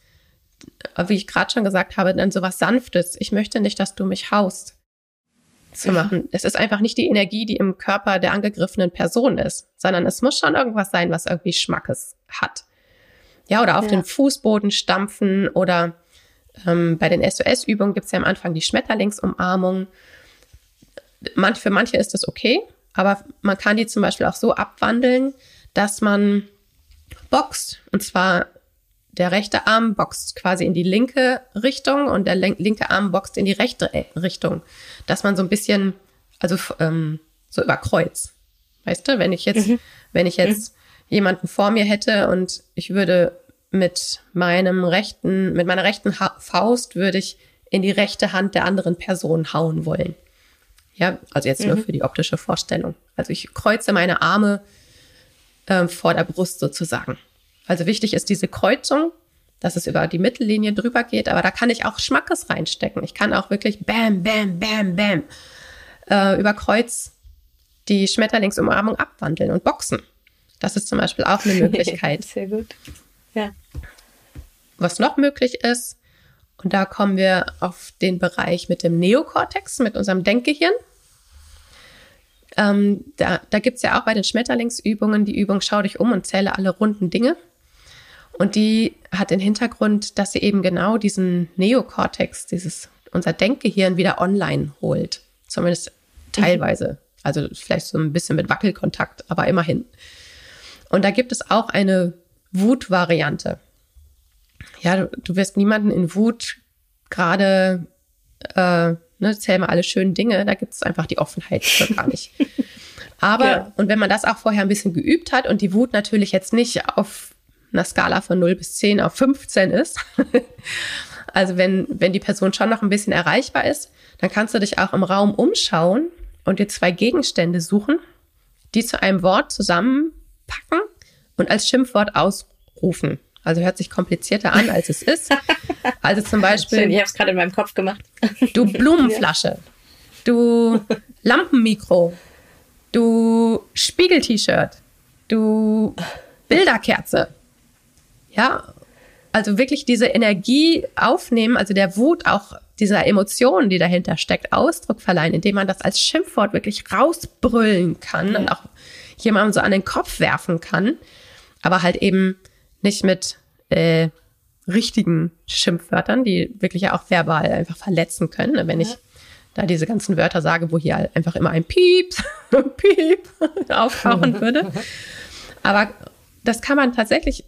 wie ich gerade schon gesagt habe, dann sowas Sanftes. Ich möchte nicht, dass du mich haust zu machen. Es ist einfach nicht die Energie, die im Körper der angegriffenen Person ist, sondern es muss schon irgendwas sein, was irgendwie Schmackes hat. Ja, oder auf ja. den Fußboden stampfen oder ähm, bei den SOS-Übungen gibt es ja am Anfang die Schmetterlingsumarmung. Man, für manche ist das okay, aber man kann die zum Beispiel auch so abwandeln, dass man boxt. Und zwar der rechte Arm boxt quasi in die linke Richtung und der linke Arm boxt in die rechte äh, Richtung. Dass man so ein bisschen, also ähm, so über Kreuz. Weißt du, wenn ich jetzt, mhm. wenn ich jetzt mhm. jemanden vor mir hätte und ich würde mit meinem rechten, mit meiner rechten ha Faust würde ich in die rechte Hand der anderen Person hauen wollen. Ja, also jetzt mhm. nur für die optische Vorstellung. Also ich kreuze meine Arme äh, vor der Brust sozusagen. Also wichtig ist diese Kreuzung, dass es über die Mittellinie drüber geht, aber da kann ich auch Schmackes reinstecken. Ich kann auch wirklich bam, bam, bam, bam äh, über Kreuz die Schmetterlingsumarmung abwandeln und boxen. Das ist zum Beispiel auch eine Möglichkeit. Sehr gut. Ja. Was noch möglich ist, und da kommen wir auf den Bereich mit dem Neokortex, mit unserem Denkgehirn. Ähm, da da gibt es ja auch bei den Schmetterlingsübungen die Übung Schau dich um und zähle alle runden Dinge. Und die hat den Hintergrund, dass sie eben genau diesen Neokortex, dieses unser Denkgehirn wieder online holt. Zumindest teilweise. Also vielleicht so ein bisschen mit Wackelkontakt, aber immerhin. Und da gibt es auch eine Wut-Variante. Ja, du, du wirst niemanden in Wut gerade, äh, ne, zähl mal alle schönen Dinge, da gibt es einfach die Offenheit gar nicht. Aber, ja. und wenn man das auch vorher ein bisschen geübt hat und die Wut natürlich jetzt nicht auf einer Skala von 0 bis 10 auf 15 ist. also wenn, wenn die Person schon noch ein bisschen erreichbar ist, dann kannst du dich auch im Raum umschauen und dir zwei Gegenstände suchen, die zu einem Wort zusammenpacken und als Schimpfwort ausrufen. Also hört sich komplizierter an, als es ist. Also zum Beispiel. Schön, ich habe es gerade in meinem Kopf gemacht. Du Blumenflasche. Du Lampenmikro. Du Spiegel-T-Shirt. Du Bilderkerze. Ja, also wirklich diese Energie aufnehmen, also der Wut auch dieser Emotionen, die dahinter steckt, Ausdruck verleihen, indem man das als Schimpfwort wirklich rausbrüllen kann mhm. und auch jemandem so an den Kopf werfen kann, aber halt eben nicht mit äh, richtigen Schimpfwörtern, die wirklich ja auch verbal einfach verletzen können. Ne? Wenn ich da diese ganzen Wörter sage, wo hier einfach immer ein Piep, Piep auftauchen würde. Aber das kann man tatsächlich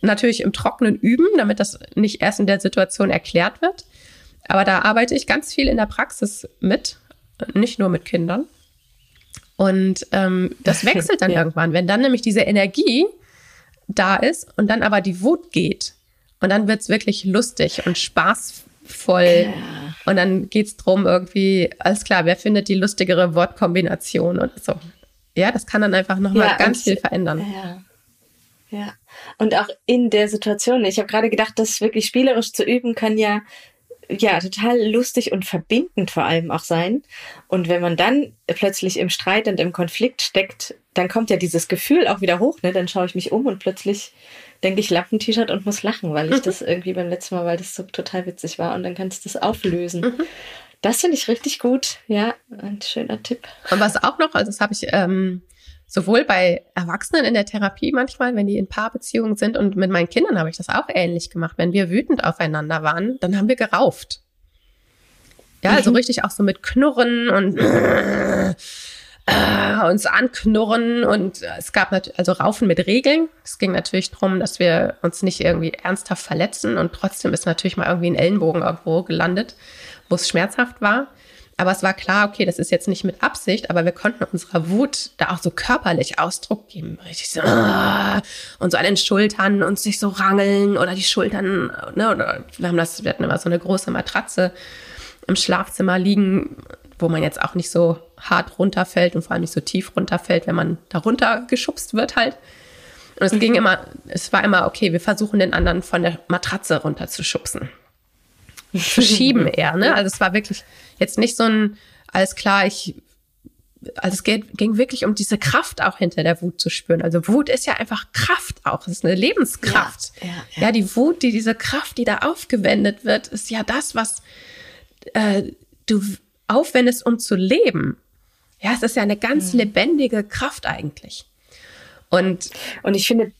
natürlich im Trockenen üben, damit das nicht erst in der Situation erklärt wird. Aber da arbeite ich ganz viel in der Praxis mit, nicht nur mit Kindern. Und ähm, das wechselt dann ja. irgendwann, wenn dann nämlich diese Energie da ist und dann aber die Wut geht. Und dann wird's wirklich lustig und spaßvoll. Ja. Und dann geht's drum irgendwie, alles klar, wer findet die lustigere Wortkombination oder so. Ja, das kann dann einfach nochmal ja, ganz viel verändern. Ja. Ja. Und auch in der Situation. Ich habe gerade gedacht, das wirklich spielerisch zu üben kann ja ja total lustig und verbindend vor allem auch sein. Und wenn man dann plötzlich im Streit und im Konflikt steckt, dann kommt ja dieses Gefühl auch wieder hoch. Ne? Dann schaue ich mich um und plötzlich denke ich Lampen-T-Shirt und muss lachen, weil ich das irgendwie beim letzten Mal, weil das so total witzig war. Und dann kannst du das auflösen. Mhm. Das finde ich richtig gut. Ja, ein schöner Tipp. Und was auch noch, also das habe ich ähm, sowohl bei Erwachsenen in der Therapie manchmal, wenn die in Paarbeziehungen sind und mit meinen Kindern habe ich das auch ähnlich gemacht. Wenn wir wütend aufeinander waren, dann haben wir gerauft. Ja, also mhm. richtig auch so mit Knurren und äh, uns anknurren und es gab natürlich, also Raufen mit Regeln. Es ging natürlich darum, dass wir uns nicht irgendwie ernsthaft verletzen und trotzdem ist natürlich mal irgendwie ein Ellenbogen irgendwo gelandet, wo es schmerzhaft war. Aber es war klar, okay, das ist jetzt nicht mit Absicht, aber wir konnten unserer Wut da auch so körperlich Ausdruck geben. Richtig so, ah, und so an den Schultern und sich so rangeln oder die Schultern, ne, oder wir haben das, wir hatten immer so eine große Matratze im Schlafzimmer liegen, wo man jetzt auch nicht so hart runterfällt und vor allem nicht so tief runterfällt, wenn man darunter geschubst wird halt. Und es mhm. ging immer, es war immer, okay, wir versuchen den anderen von der Matratze runterzuschubsen verschieben eher. Ne? Also es war wirklich jetzt nicht so ein, alles klar, ich, also es geht, ging wirklich um diese Kraft auch hinter der Wut zu spüren. Also Wut ist ja einfach Kraft auch, es ist eine Lebenskraft. Ja, ja, ja. ja, die Wut, die diese Kraft, die da aufgewendet wird, ist ja das, was äh, du aufwendest, um zu leben. Ja, es ist ja eine ganz mhm. lebendige Kraft eigentlich. Und, und ich finde,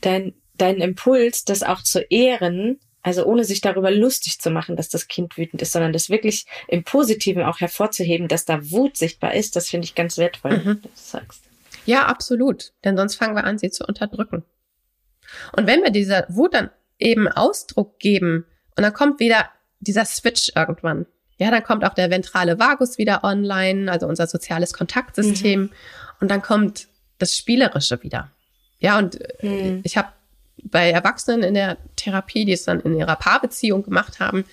dein, dein Impuls, das auch zu ehren, also ohne sich darüber lustig zu machen, dass das Kind wütend ist, sondern das wirklich im Positiven auch hervorzuheben, dass da Wut sichtbar ist, das finde ich ganz wertvoll, mhm. dass du sagst. Ja, absolut. Denn sonst fangen wir an, sie zu unterdrücken. Und wenn wir dieser Wut dann eben Ausdruck geben und dann kommt wieder dieser Switch irgendwann, ja, dann kommt auch der ventrale Vagus wieder online, also unser soziales Kontaktsystem. Mhm. Und dann kommt das Spielerische wieder. Ja, und mhm. ich habe bei Erwachsenen in der Therapie, die es dann in ihrer Paarbeziehung gemacht haben,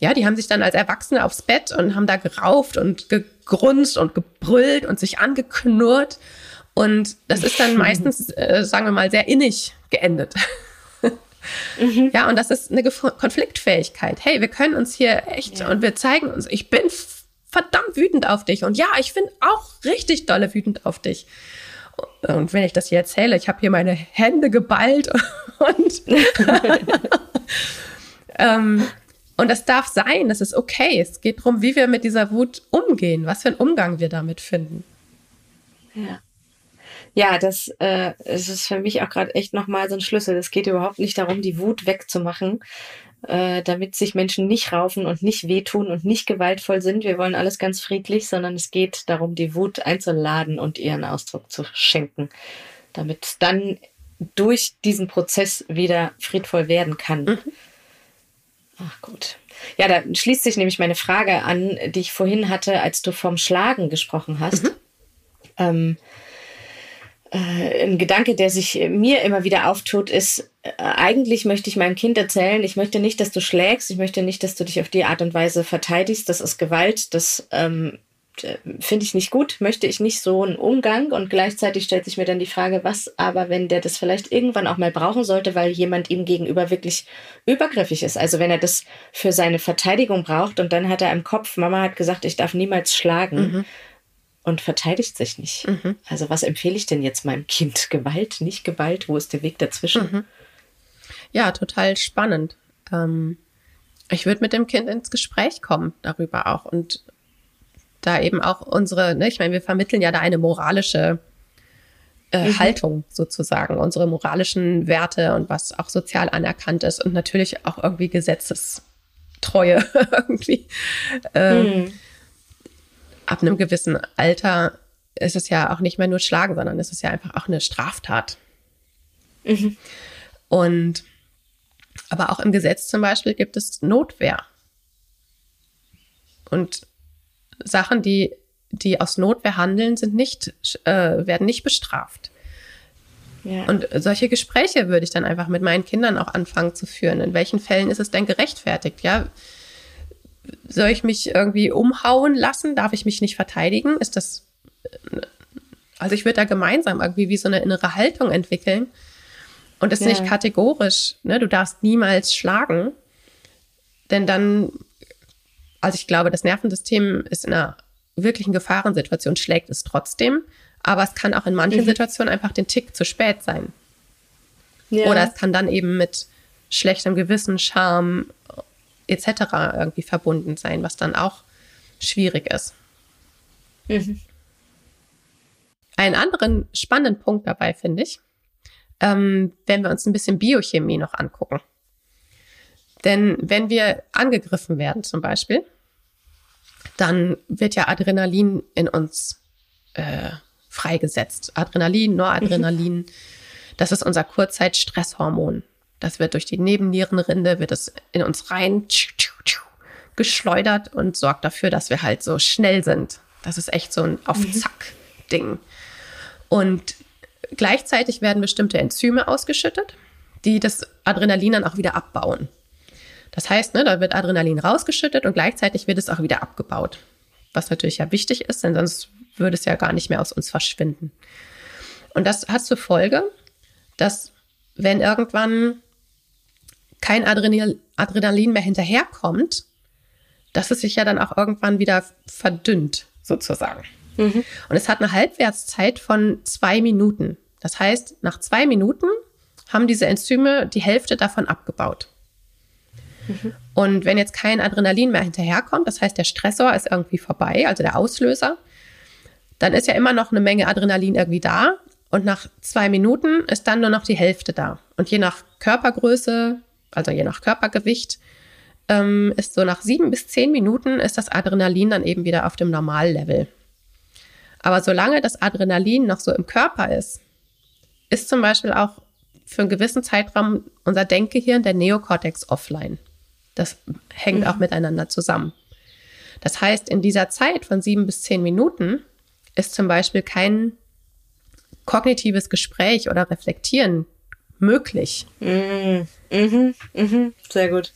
ja, die haben sich dann als Erwachsene aufs Bett und haben da gerauft und gegrunzt und gebrüllt und sich angeknurrt. Und das ist dann meistens, äh, sagen wir mal, sehr innig geendet. mhm. Ja, und das ist eine Konfliktfähigkeit. Hey, wir können uns hier echt ja. und wir zeigen uns, ich bin verdammt wütend auf dich. Und ja, ich bin auch richtig dolle wütend auf dich. Und wenn ich das hier erzähle, ich habe hier meine Hände geballt und, ähm, und das darf sein, das ist okay. Es geht darum, wie wir mit dieser Wut umgehen, was für einen Umgang wir damit finden. Ja. Ja, das, äh, das ist für mich auch gerade echt nochmal so ein Schlüssel. Es geht überhaupt nicht darum, die Wut wegzumachen, äh, damit sich Menschen nicht raufen und nicht wehtun und nicht gewaltvoll sind. Wir wollen alles ganz friedlich, sondern es geht darum, die Wut einzuladen und ihren Ausdruck zu schenken, damit dann durch diesen Prozess wieder friedvoll werden kann. Mhm. Ach gut. Ja, da schließt sich nämlich meine Frage an, die ich vorhin hatte, als du vom Schlagen gesprochen hast. Mhm. Ähm, äh, ein Gedanke, der sich mir immer wieder auftut, ist, äh, eigentlich möchte ich meinem Kind erzählen, ich möchte nicht, dass du schlägst, ich möchte nicht, dass du dich auf die Art und Weise verteidigst, das ist Gewalt, das ähm, finde ich nicht gut, möchte ich nicht so einen Umgang und gleichzeitig stellt sich mir dann die Frage, was aber, wenn der das vielleicht irgendwann auch mal brauchen sollte, weil jemand ihm gegenüber wirklich übergriffig ist. Also wenn er das für seine Verteidigung braucht und dann hat er im Kopf, Mama hat gesagt, ich darf niemals schlagen. Mhm und verteidigt sich nicht. Mhm. Also was empfehle ich denn jetzt meinem Kind? Gewalt, nicht Gewalt? Wo ist der Weg dazwischen? Mhm. Ja, total spannend. Ähm, ich würde mit dem Kind ins Gespräch kommen darüber auch und da eben auch unsere, ne, ich meine, wir vermitteln ja da eine moralische äh, mhm. Haltung sozusagen, unsere moralischen Werte und was auch sozial anerkannt ist und natürlich auch irgendwie Gesetzestreue irgendwie. Ähm, mhm ab einem gewissen Alter ist es ja auch nicht mehr nur Schlagen, sondern es ist ja einfach auch eine Straftat. Mhm. Und aber auch im Gesetz zum Beispiel gibt es Notwehr. Und Sachen, die, die aus Notwehr handeln, sind nicht, äh, werden nicht bestraft. Ja. Und solche Gespräche würde ich dann einfach mit meinen Kindern auch anfangen zu führen. In welchen Fällen ist es denn gerechtfertigt? Ja, soll ich mich irgendwie umhauen lassen? Darf ich mich nicht verteidigen? Ist das, also ich würde da gemeinsam irgendwie wie so eine innere Haltung entwickeln und es ja. nicht kategorisch, ne? Du darfst niemals schlagen, denn dann, also ich glaube, das Nervensystem ist in einer wirklichen Gefahrensituation, schlägt es trotzdem, aber es kann auch in manchen mhm. Situationen einfach den Tick zu spät sein. Ja. Oder es kann dann eben mit schlechtem Gewissen, Scham etc. irgendwie verbunden sein, was dann auch schwierig ist. Mhm. Einen anderen spannenden Punkt dabei finde ich, ähm, wenn wir uns ein bisschen Biochemie noch angucken. Denn wenn wir angegriffen werden zum Beispiel, dann wird ja Adrenalin in uns äh, freigesetzt. Adrenalin, Noradrenalin, mhm. das ist unser Kurzzeitstresshormon. Das wird durch die Nebennierenrinde, wird es in uns rein geschleudert und sorgt dafür, dass wir halt so schnell sind. Das ist echt so ein Auf-Zack-Ding. Und gleichzeitig werden bestimmte Enzyme ausgeschüttet, die das Adrenalin dann auch wieder abbauen. Das heißt, ne, da wird Adrenalin rausgeschüttet und gleichzeitig wird es auch wieder abgebaut. Was natürlich ja wichtig ist, denn sonst würde es ja gar nicht mehr aus uns verschwinden. Und das hat zur Folge, dass wenn irgendwann kein Adrenalin mehr hinterherkommt, dass es sich ja dann auch irgendwann wieder verdünnt, sozusagen. Mhm. Und es hat eine Halbwertszeit von zwei Minuten. Das heißt, nach zwei Minuten haben diese Enzyme die Hälfte davon abgebaut. Mhm. Und wenn jetzt kein Adrenalin mehr hinterherkommt, das heißt, der Stressor ist irgendwie vorbei, also der Auslöser, dann ist ja immer noch eine Menge Adrenalin irgendwie da. Und nach zwei Minuten ist dann nur noch die Hälfte da. Und je nach Körpergröße, also je nach Körpergewicht, ähm, ist so nach sieben bis zehn Minuten ist das Adrenalin dann eben wieder auf dem Normallevel. Aber solange das Adrenalin noch so im Körper ist, ist zum Beispiel auch für einen gewissen Zeitraum unser Denkgehirn, der Neokortex, offline. Das hängt mhm. auch miteinander zusammen. Das heißt, in dieser Zeit von sieben bis zehn Minuten ist zum Beispiel kein kognitives Gespräch oder Reflektieren möglich. Mhm. Mhm. Mhm. Sehr gut.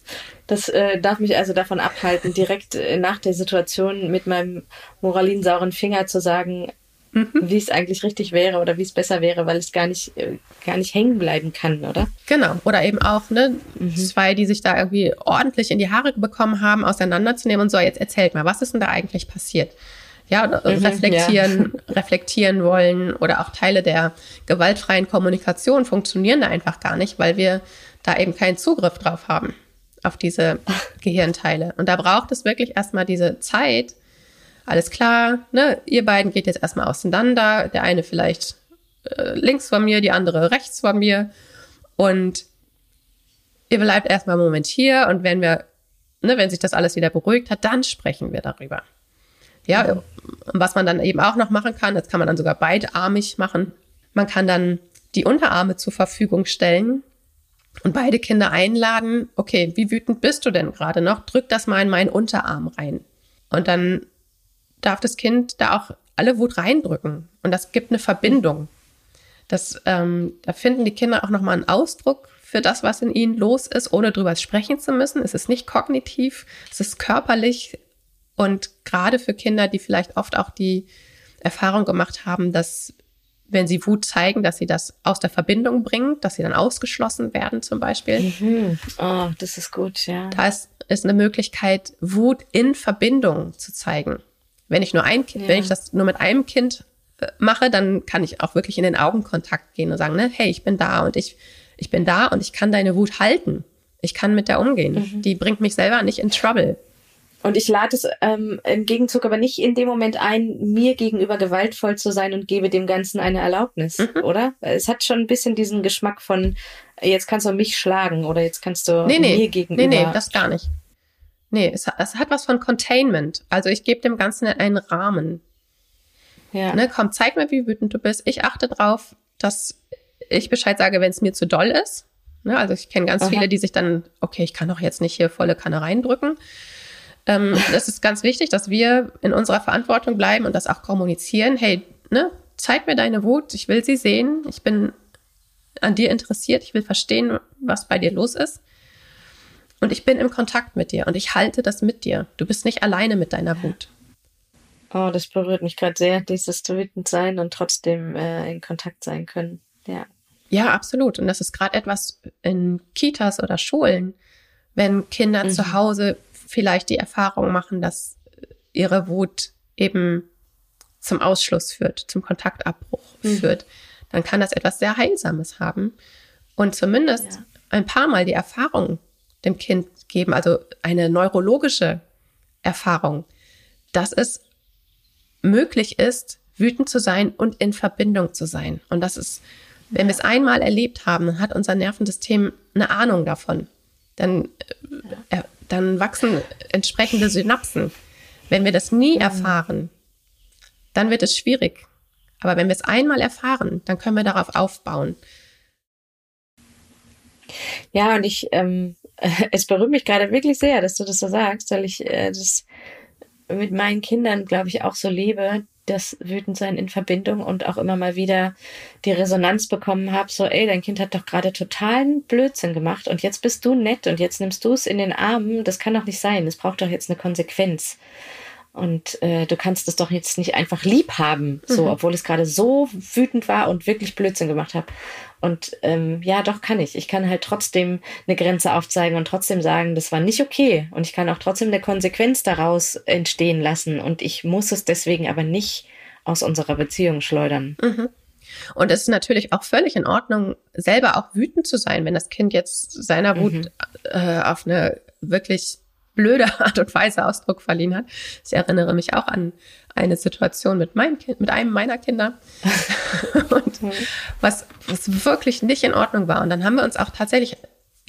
Das äh, darf mich also davon abhalten, direkt äh, nach der Situation mit meinem moralinsauren Finger zu sagen, mhm. wie es eigentlich richtig wäre oder wie es besser wäre, weil es gar nicht, äh, gar nicht hängen bleiben kann, oder? Genau. Oder eben auch, ne, mhm. zwei, die sich da irgendwie ordentlich in die Haare bekommen haben, auseinanderzunehmen und so, jetzt erzählt mal, was ist denn da eigentlich passiert? Ja, mhm, reflektieren, ja. reflektieren wollen oder auch Teile der gewaltfreien Kommunikation funktionieren da einfach gar nicht, weil wir da eben keinen Zugriff drauf haben auf diese Gehirnteile. Und da braucht es wirklich erstmal diese Zeit. Alles klar, ne, ihr beiden geht jetzt erstmal auseinander, der eine vielleicht äh, links von mir, die andere rechts von mir und ihr bleibt erstmal einen Moment hier und wenn wir, ne, wenn sich das alles wieder beruhigt hat, dann sprechen wir darüber. Ja, was man dann eben auch noch machen kann, das kann man dann sogar beidarmig machen. Man kann dann die Unterarme zur Verfügung stellen und beide Kinder einladen, okay, wie wütend bist du denn gerade noch? Drück das mal in meinen Unterarm rein. Und dann darf das Kind da auch alle Wut reindrücken. Und das gibt eine Verbindung. Das, ähm, da finden die Kinder auch nochmal einen Ausdruck für das, was in ihnen los ist, ohne drüber sprechen zu müssen. Es ist nicht kognitiv, es ist körperlich und gerade für Kinder, die vielleicht oft auch die Erfahrung gemacht haben, dass wenn sie Wut zeigen, dass sie das aus der Verbindung bringt, dass sie dann ausgeschlossen werden zum Beispiel. Mhm. Oh, das ist gut, ja. Da ist, ist eine Möglichkeit, Wut in Verbindung zu zeigen. Wenn ich nur ein Kind, ja. wenn ich das nur mit einem Kind äh, mache, dann kann ich auch wirklich in den Augenkontakt gehen und sagen, ne, hey, ich bin da und ich, ich bin da und ich kann deine Wut halten. Ich kann mit der umgehen. Mhm. Die bringt mich selber nicht in Trouble. Und ich lade es ähm, im Gegenzug aber nicht in dem Moment ein, mir gegenüber gewaltvoll zu sein und gebe dem Ganzen eine Erlaubnis, mhm. oder? Es hat schon ein bisschen diesen Geschmack von, jetzt kannst du mich schlagen oder jetzt kannst du nee, nee, mir gegenüber. Nee, nee, das gar nicht. Nee, es hat, es hat was von Containment. Also ich gebe dem Ganzen einen Rahmen. Ja. Ne, komm, zeig mir, wie wütend du bist. Ich achte drauf, dass ich Bescheid sage, wenn es mir zu doll ist. Ne, also ich kenne ganz Aha. viele, die sich dann, okay, ich kann doch jetzt nicht hier volle Kanne reindrücken. Ähm, das ist ganz wichtig, dass wir in unserer Verantwortung bleiben und das auch kommunizieren. Hey, ne, zeig mir deine Wut, ich will sie sehen, ich bin an dir interessiert, ich will verstehen, was bei dir los ist. Und ich bin im Kontakt mit dir und ich halte das mit dir. Du bist nicht alleine mit deiner Wut. Oh, das berührt mich gerade sehr, dieses wütend sein und trotzdem äh, in Kontakt sein können. Ja. Ja, absolut. Und das ist gerade etwas in Kitas oder Schulen, wenn Kinder mhm. zu Hause vielleicht die Erfahrung machen, dass ihre Wut eben zum Ausschluss führt, zum Kontaktabbruch mhm. führt, dann kann das etwas sehr Heilsames haben. Und zumindest ja. ein paar Mal die Erfahrung dem Kind geben, also eine neurologische Erfahrung, dass es möglich ist, wütend zu sein und in Verbindung zu sein. Und das ist, wenn wir es einmal erlebt haben, dann hat unser Nervensystem eine Ahnung davon. Dann, äh, dann wachsen entsprechende Synapsen. Wenn wir das nie erfahren, dann wird es schwierig. Aber wenn wir es einmal erfahren, dann können wir darauf aufbauen. Ja, und ich, ähm, es berührt mich gerade wirklich sehr, dass du das so sagst, weil ich äh, das mit meinen Kindern, glaube ich, auch so lebe, das Wütendsein in Verbindung und auch immer mal wieder die Resonanz bekommen habe, so, ey, dein Kind hat doch gerade totalen Blödsinn gemacht und jetzt bist du nett und jetzt nimmst du es in den Arm. Das kann doch nicht sein. Es braucht doch jetzt eine Konsequenz. Und äh, du kannst es doch jetzt nicht einfach lieb haben, so, mhm. obwohl es gerade so wütend war und wirklich Blödsinn gemacht habe. Und ähm, ja, doch kann ich. Ich kann halt trotzdem eine Grenze aufzeigen und trotzdem sagen, das war nicht okay. Und ich kann auch trotzdem eine Konsequenz daraus entstehen lassen. Und ich muss es deswegen aber nicht aus unserer Beziehung schleudern. Mhm. Und es ist natürlich auch völlig in Ordnung, selber auch wütend zu sein, wenn das Kind jetzt seiner Wut mhm. äh, auf eine wirklich blöde Art und Weise Ausdruck verliehen hat. Ich erinnere mich auch an eine Situation mit meinem Kind, mit einem meiner Kinder, und was, was wirklich nicht in Ordnung war. Und dann haben wir uns auch tatsächlich,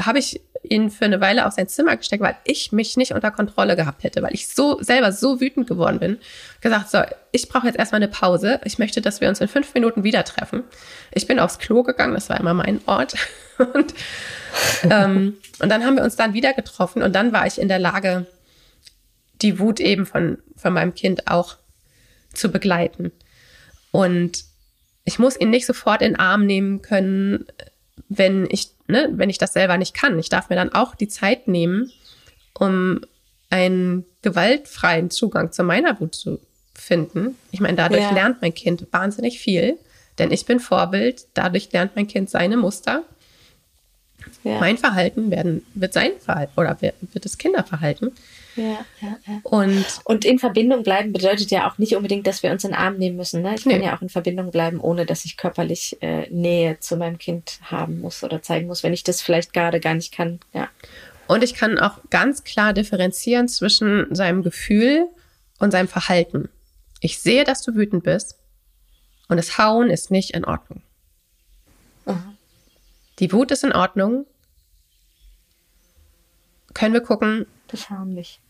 habe ich ihn für eine Weile auf sein Zimmer gesteckt, weil ich mich nicht unter Kontrolle gehabt hätte, weil ich so selber so wütend geworden bin. Gesagt, so, ich brauche jetzt erstmal eine Pause. Ich möchte, dass wir uns in fünf Minuten wieder treffen. Ich bin aufs Klo gegangen, das war immer mein Ort. Und ähm, und dann haben wir uns dann wieder getroffen und dann war ich in der Lage, die Wut eben von, von meinem Kind auch zu begleiten. Und ich muss ihn nicht sofort in den Arm nehmen können, wenn ich, ne, wenn ich das selber nicht kann. Ich darf mir dann auch die Zeit nehmen, um einen gewaltfreien Zugang zu meiner Wut zu finden. Ich meine, dadurch ja. lernt mein Kind wahnsinnig viel, denn ich bin Vorbild. Dadurch lernt mein Kind seine Muster ja. Mein Verhalten werden, wird sein Verhalten oder wird, wird das Kinderverhalten. Ja, ja, ja. Und, und in Verbindung bleiben bedeutet ja auch nicht unbedingt, dass wir uns in den Arm nehmen müssen. Ne? Ich kann ja auch in Verbindung bleiben, ohne dass ich körperlich äh, Nähe zu meinem Kind haben muss oder zeigen muss, wenn ich das vielleicht gerade gar nicht kann. Ja. Und ich kann auch ganz klar differenzieren zwischen seinem Gefühl und seinem Verhalten. Ich sehe, dass du wütend bist und das Hauen ist nicht in Ordnung. Die Wut ist in Ordnung. Können wir gucken,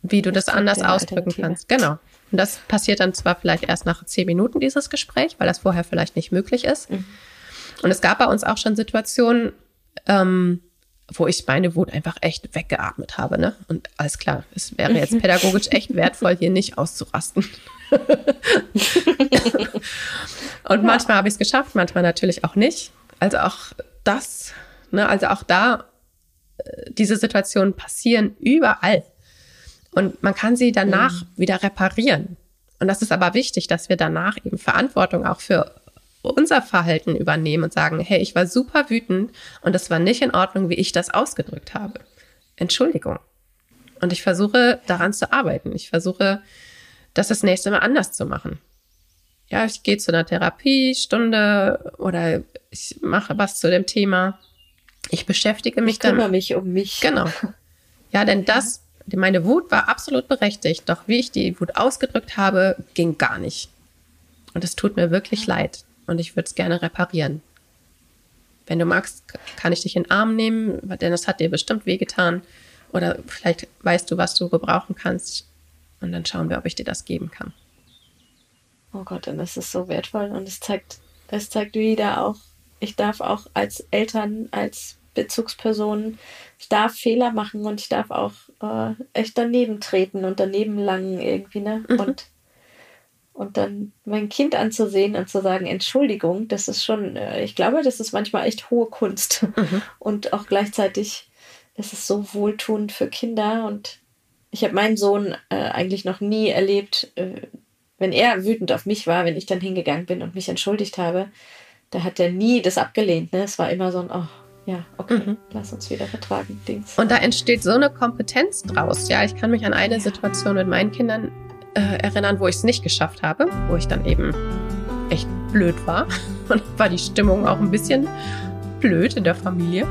wie du das, das anders ausdrücken kannst. Genau. Und das passiert dann zwar vielleicht erst nach zehn Minuten dieses Gespräch, weil das vorher vielleicht nicht möglich ist. Mhm. Und es gab bei uns auch schon Situationen, ähm, wo ich meine Wut einfach echt weggeatmet habe. Ne? Und alles klar, es wäre jetzt pädagogisch echt wertvoll, hier nicht auszurasten. Und manchmal habe ich es geschafft, manchmal natürlich auch nicht. Also auch das, ne, also auch da, äh, diese Situationen passieren überall. Und man kann sie danach mhm. wieder reparieren. Und das ist aber wichtig, dass wir danach eben Verantwortung auch für unser Verhalten übernehmen und sagen, hey, ich war super wütend und das war nicht in Ordnung, wie ich das ausgedrückt habe. Entschuldigung. Und ich versuche daran zu arbeiten. Ich versuche, das das nächste Mal anders zu machen. Ja, ich gehe zu einer Therapiestunde oder ich mache was zu dem Thema. Ich beschäftige mich ich dann. Ich kümmere mich um mich. Genau. Ja, denn das, meine Wut war absolut berechtigt, doch wie ich die Wut ausgedrückt habe, ging gar nicht. Und es tut mir wirklich leid und ich würde es gerne reparieren. Wenn du magst, kann ich dich in den Arm nehmen, denn es hat dir bestimmt wehgetan. Oder vielleicht weißt du, was du gebrauchen kannst. Und dann schauen wir, ob ich dir das geben kann. Oh Gott, und das ist so wertvoll und es zeigt, es zeigt wieder auch, Ich darf auch als Eltern, als Bezugsperson, ich darf Fehler machen und ich darf auch äh, echt daneben treten und daneben langen irgendwie, ne? Mhm. Und, und dann mein Kind anzusehen und zu sagen, Entschuldigung, das ist schon, äh, ich glaube, das ist manchmal echt hohe Kunst. Mhm. Und auch gleichzeitig, das ist so wohltuend für Kinder. Und ich habe meinen Sohn äh, eigentlich noch nie erlebt, äh, wenn er wütend auf mich war, wenn ich dann hingegangen bin und mich entschuldigt habe, da hat er nie das abgelehnt. Ne? Es war immer so ein, oh, ja, okay, mhm. lass uns wieder vertragen. Dings. Und da entsteht so eine Kompetenz draus. Ja, ich kann mich an eine ja. Situation mit meinen Kindern äh, erinnern, wo ich es nicht geschafft habe, wo ich dann eben echt blöd war. Und war die Stimmung auch ein bisschen blöd in der Familie.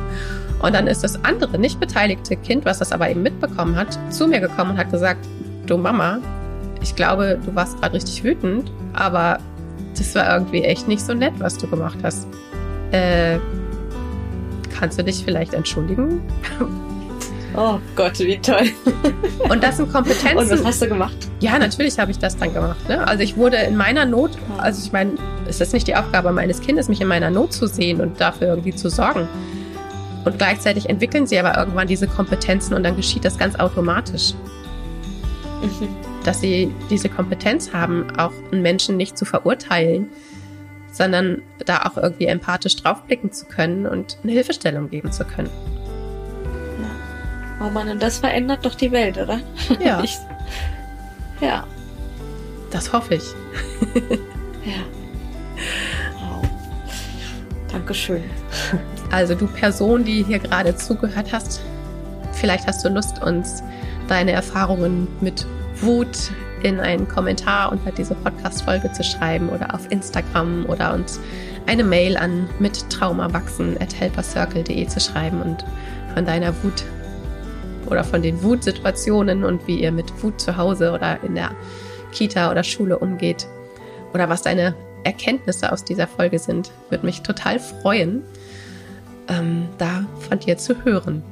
Und dann ist das andere, nicht beteiligte Kind, was das aber eben mitbekommen hat, zu mir gekommen und hat gesagt, du Mama, ich glaube, du warst gerade richtig wütend, aber das war irgendwie echt nicht so nett, was du gemacht hast. Äh, kannst du dich vielleicht entschuldigen? Oh Gott, wie toll. Und das sind Kompetenzen. Und was hast du gemacht? Ja, natürlich habe ich das dann gemacht. Ne? Also ich wurde in meiner Not, also ich meine, es ist nicht die Aufgabe meines Kindes, mich in meiner Not zu sehen und dafür irgendwie zu sorgen. Und gleichzeitig entwickeln sie aber irgendwann diese Kompetenzen und dann geschieht das ganz automatisch. Mhm dass sie diese Kompetenz haben, auch einen Menschen nicht zu verurteilen, sondern da auch irgendwie empathisch draufblicken zu können und eine Hilfestellung geben zu können. Ja. Oh Mann, und das verändert doch die Welt, oder? Ja. Ich, ja. Das hoffe ich. ja. Wow. Dankeschön. Also du Person, die hier gerade zugehört hast, vielleicht hast du Lust, uns deine Erfahrungen mit Wut in einen Kommentar unter diese Podcast-Folge zu schreiben oder auf Instagram oder uns eine Mail an mit helpercircle.de zu schreiben und von deiner Wut oder von den Wutsituationen und wie ihr mit Wut zu Hause oder in der Kita oder Schule umgeht oder was deine Erkenntnisse aus dieser Folge sind, würde mich total freuen, ähm, da von dir zu hören.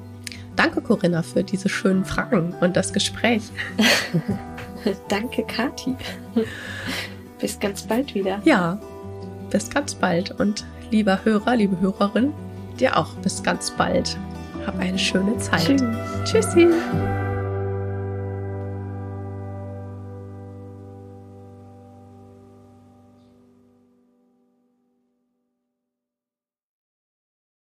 Danke, Corinna, für diese schönen Fragen und das Gespräch. Danke, Kati. bis ganz bald wieder. Ja, bis ganz bald. Und lieber Hörer, liebe Hörerin, dir auch bis ganz bald. Hab eine schöne Zeit. Tschüss. Tschüssi.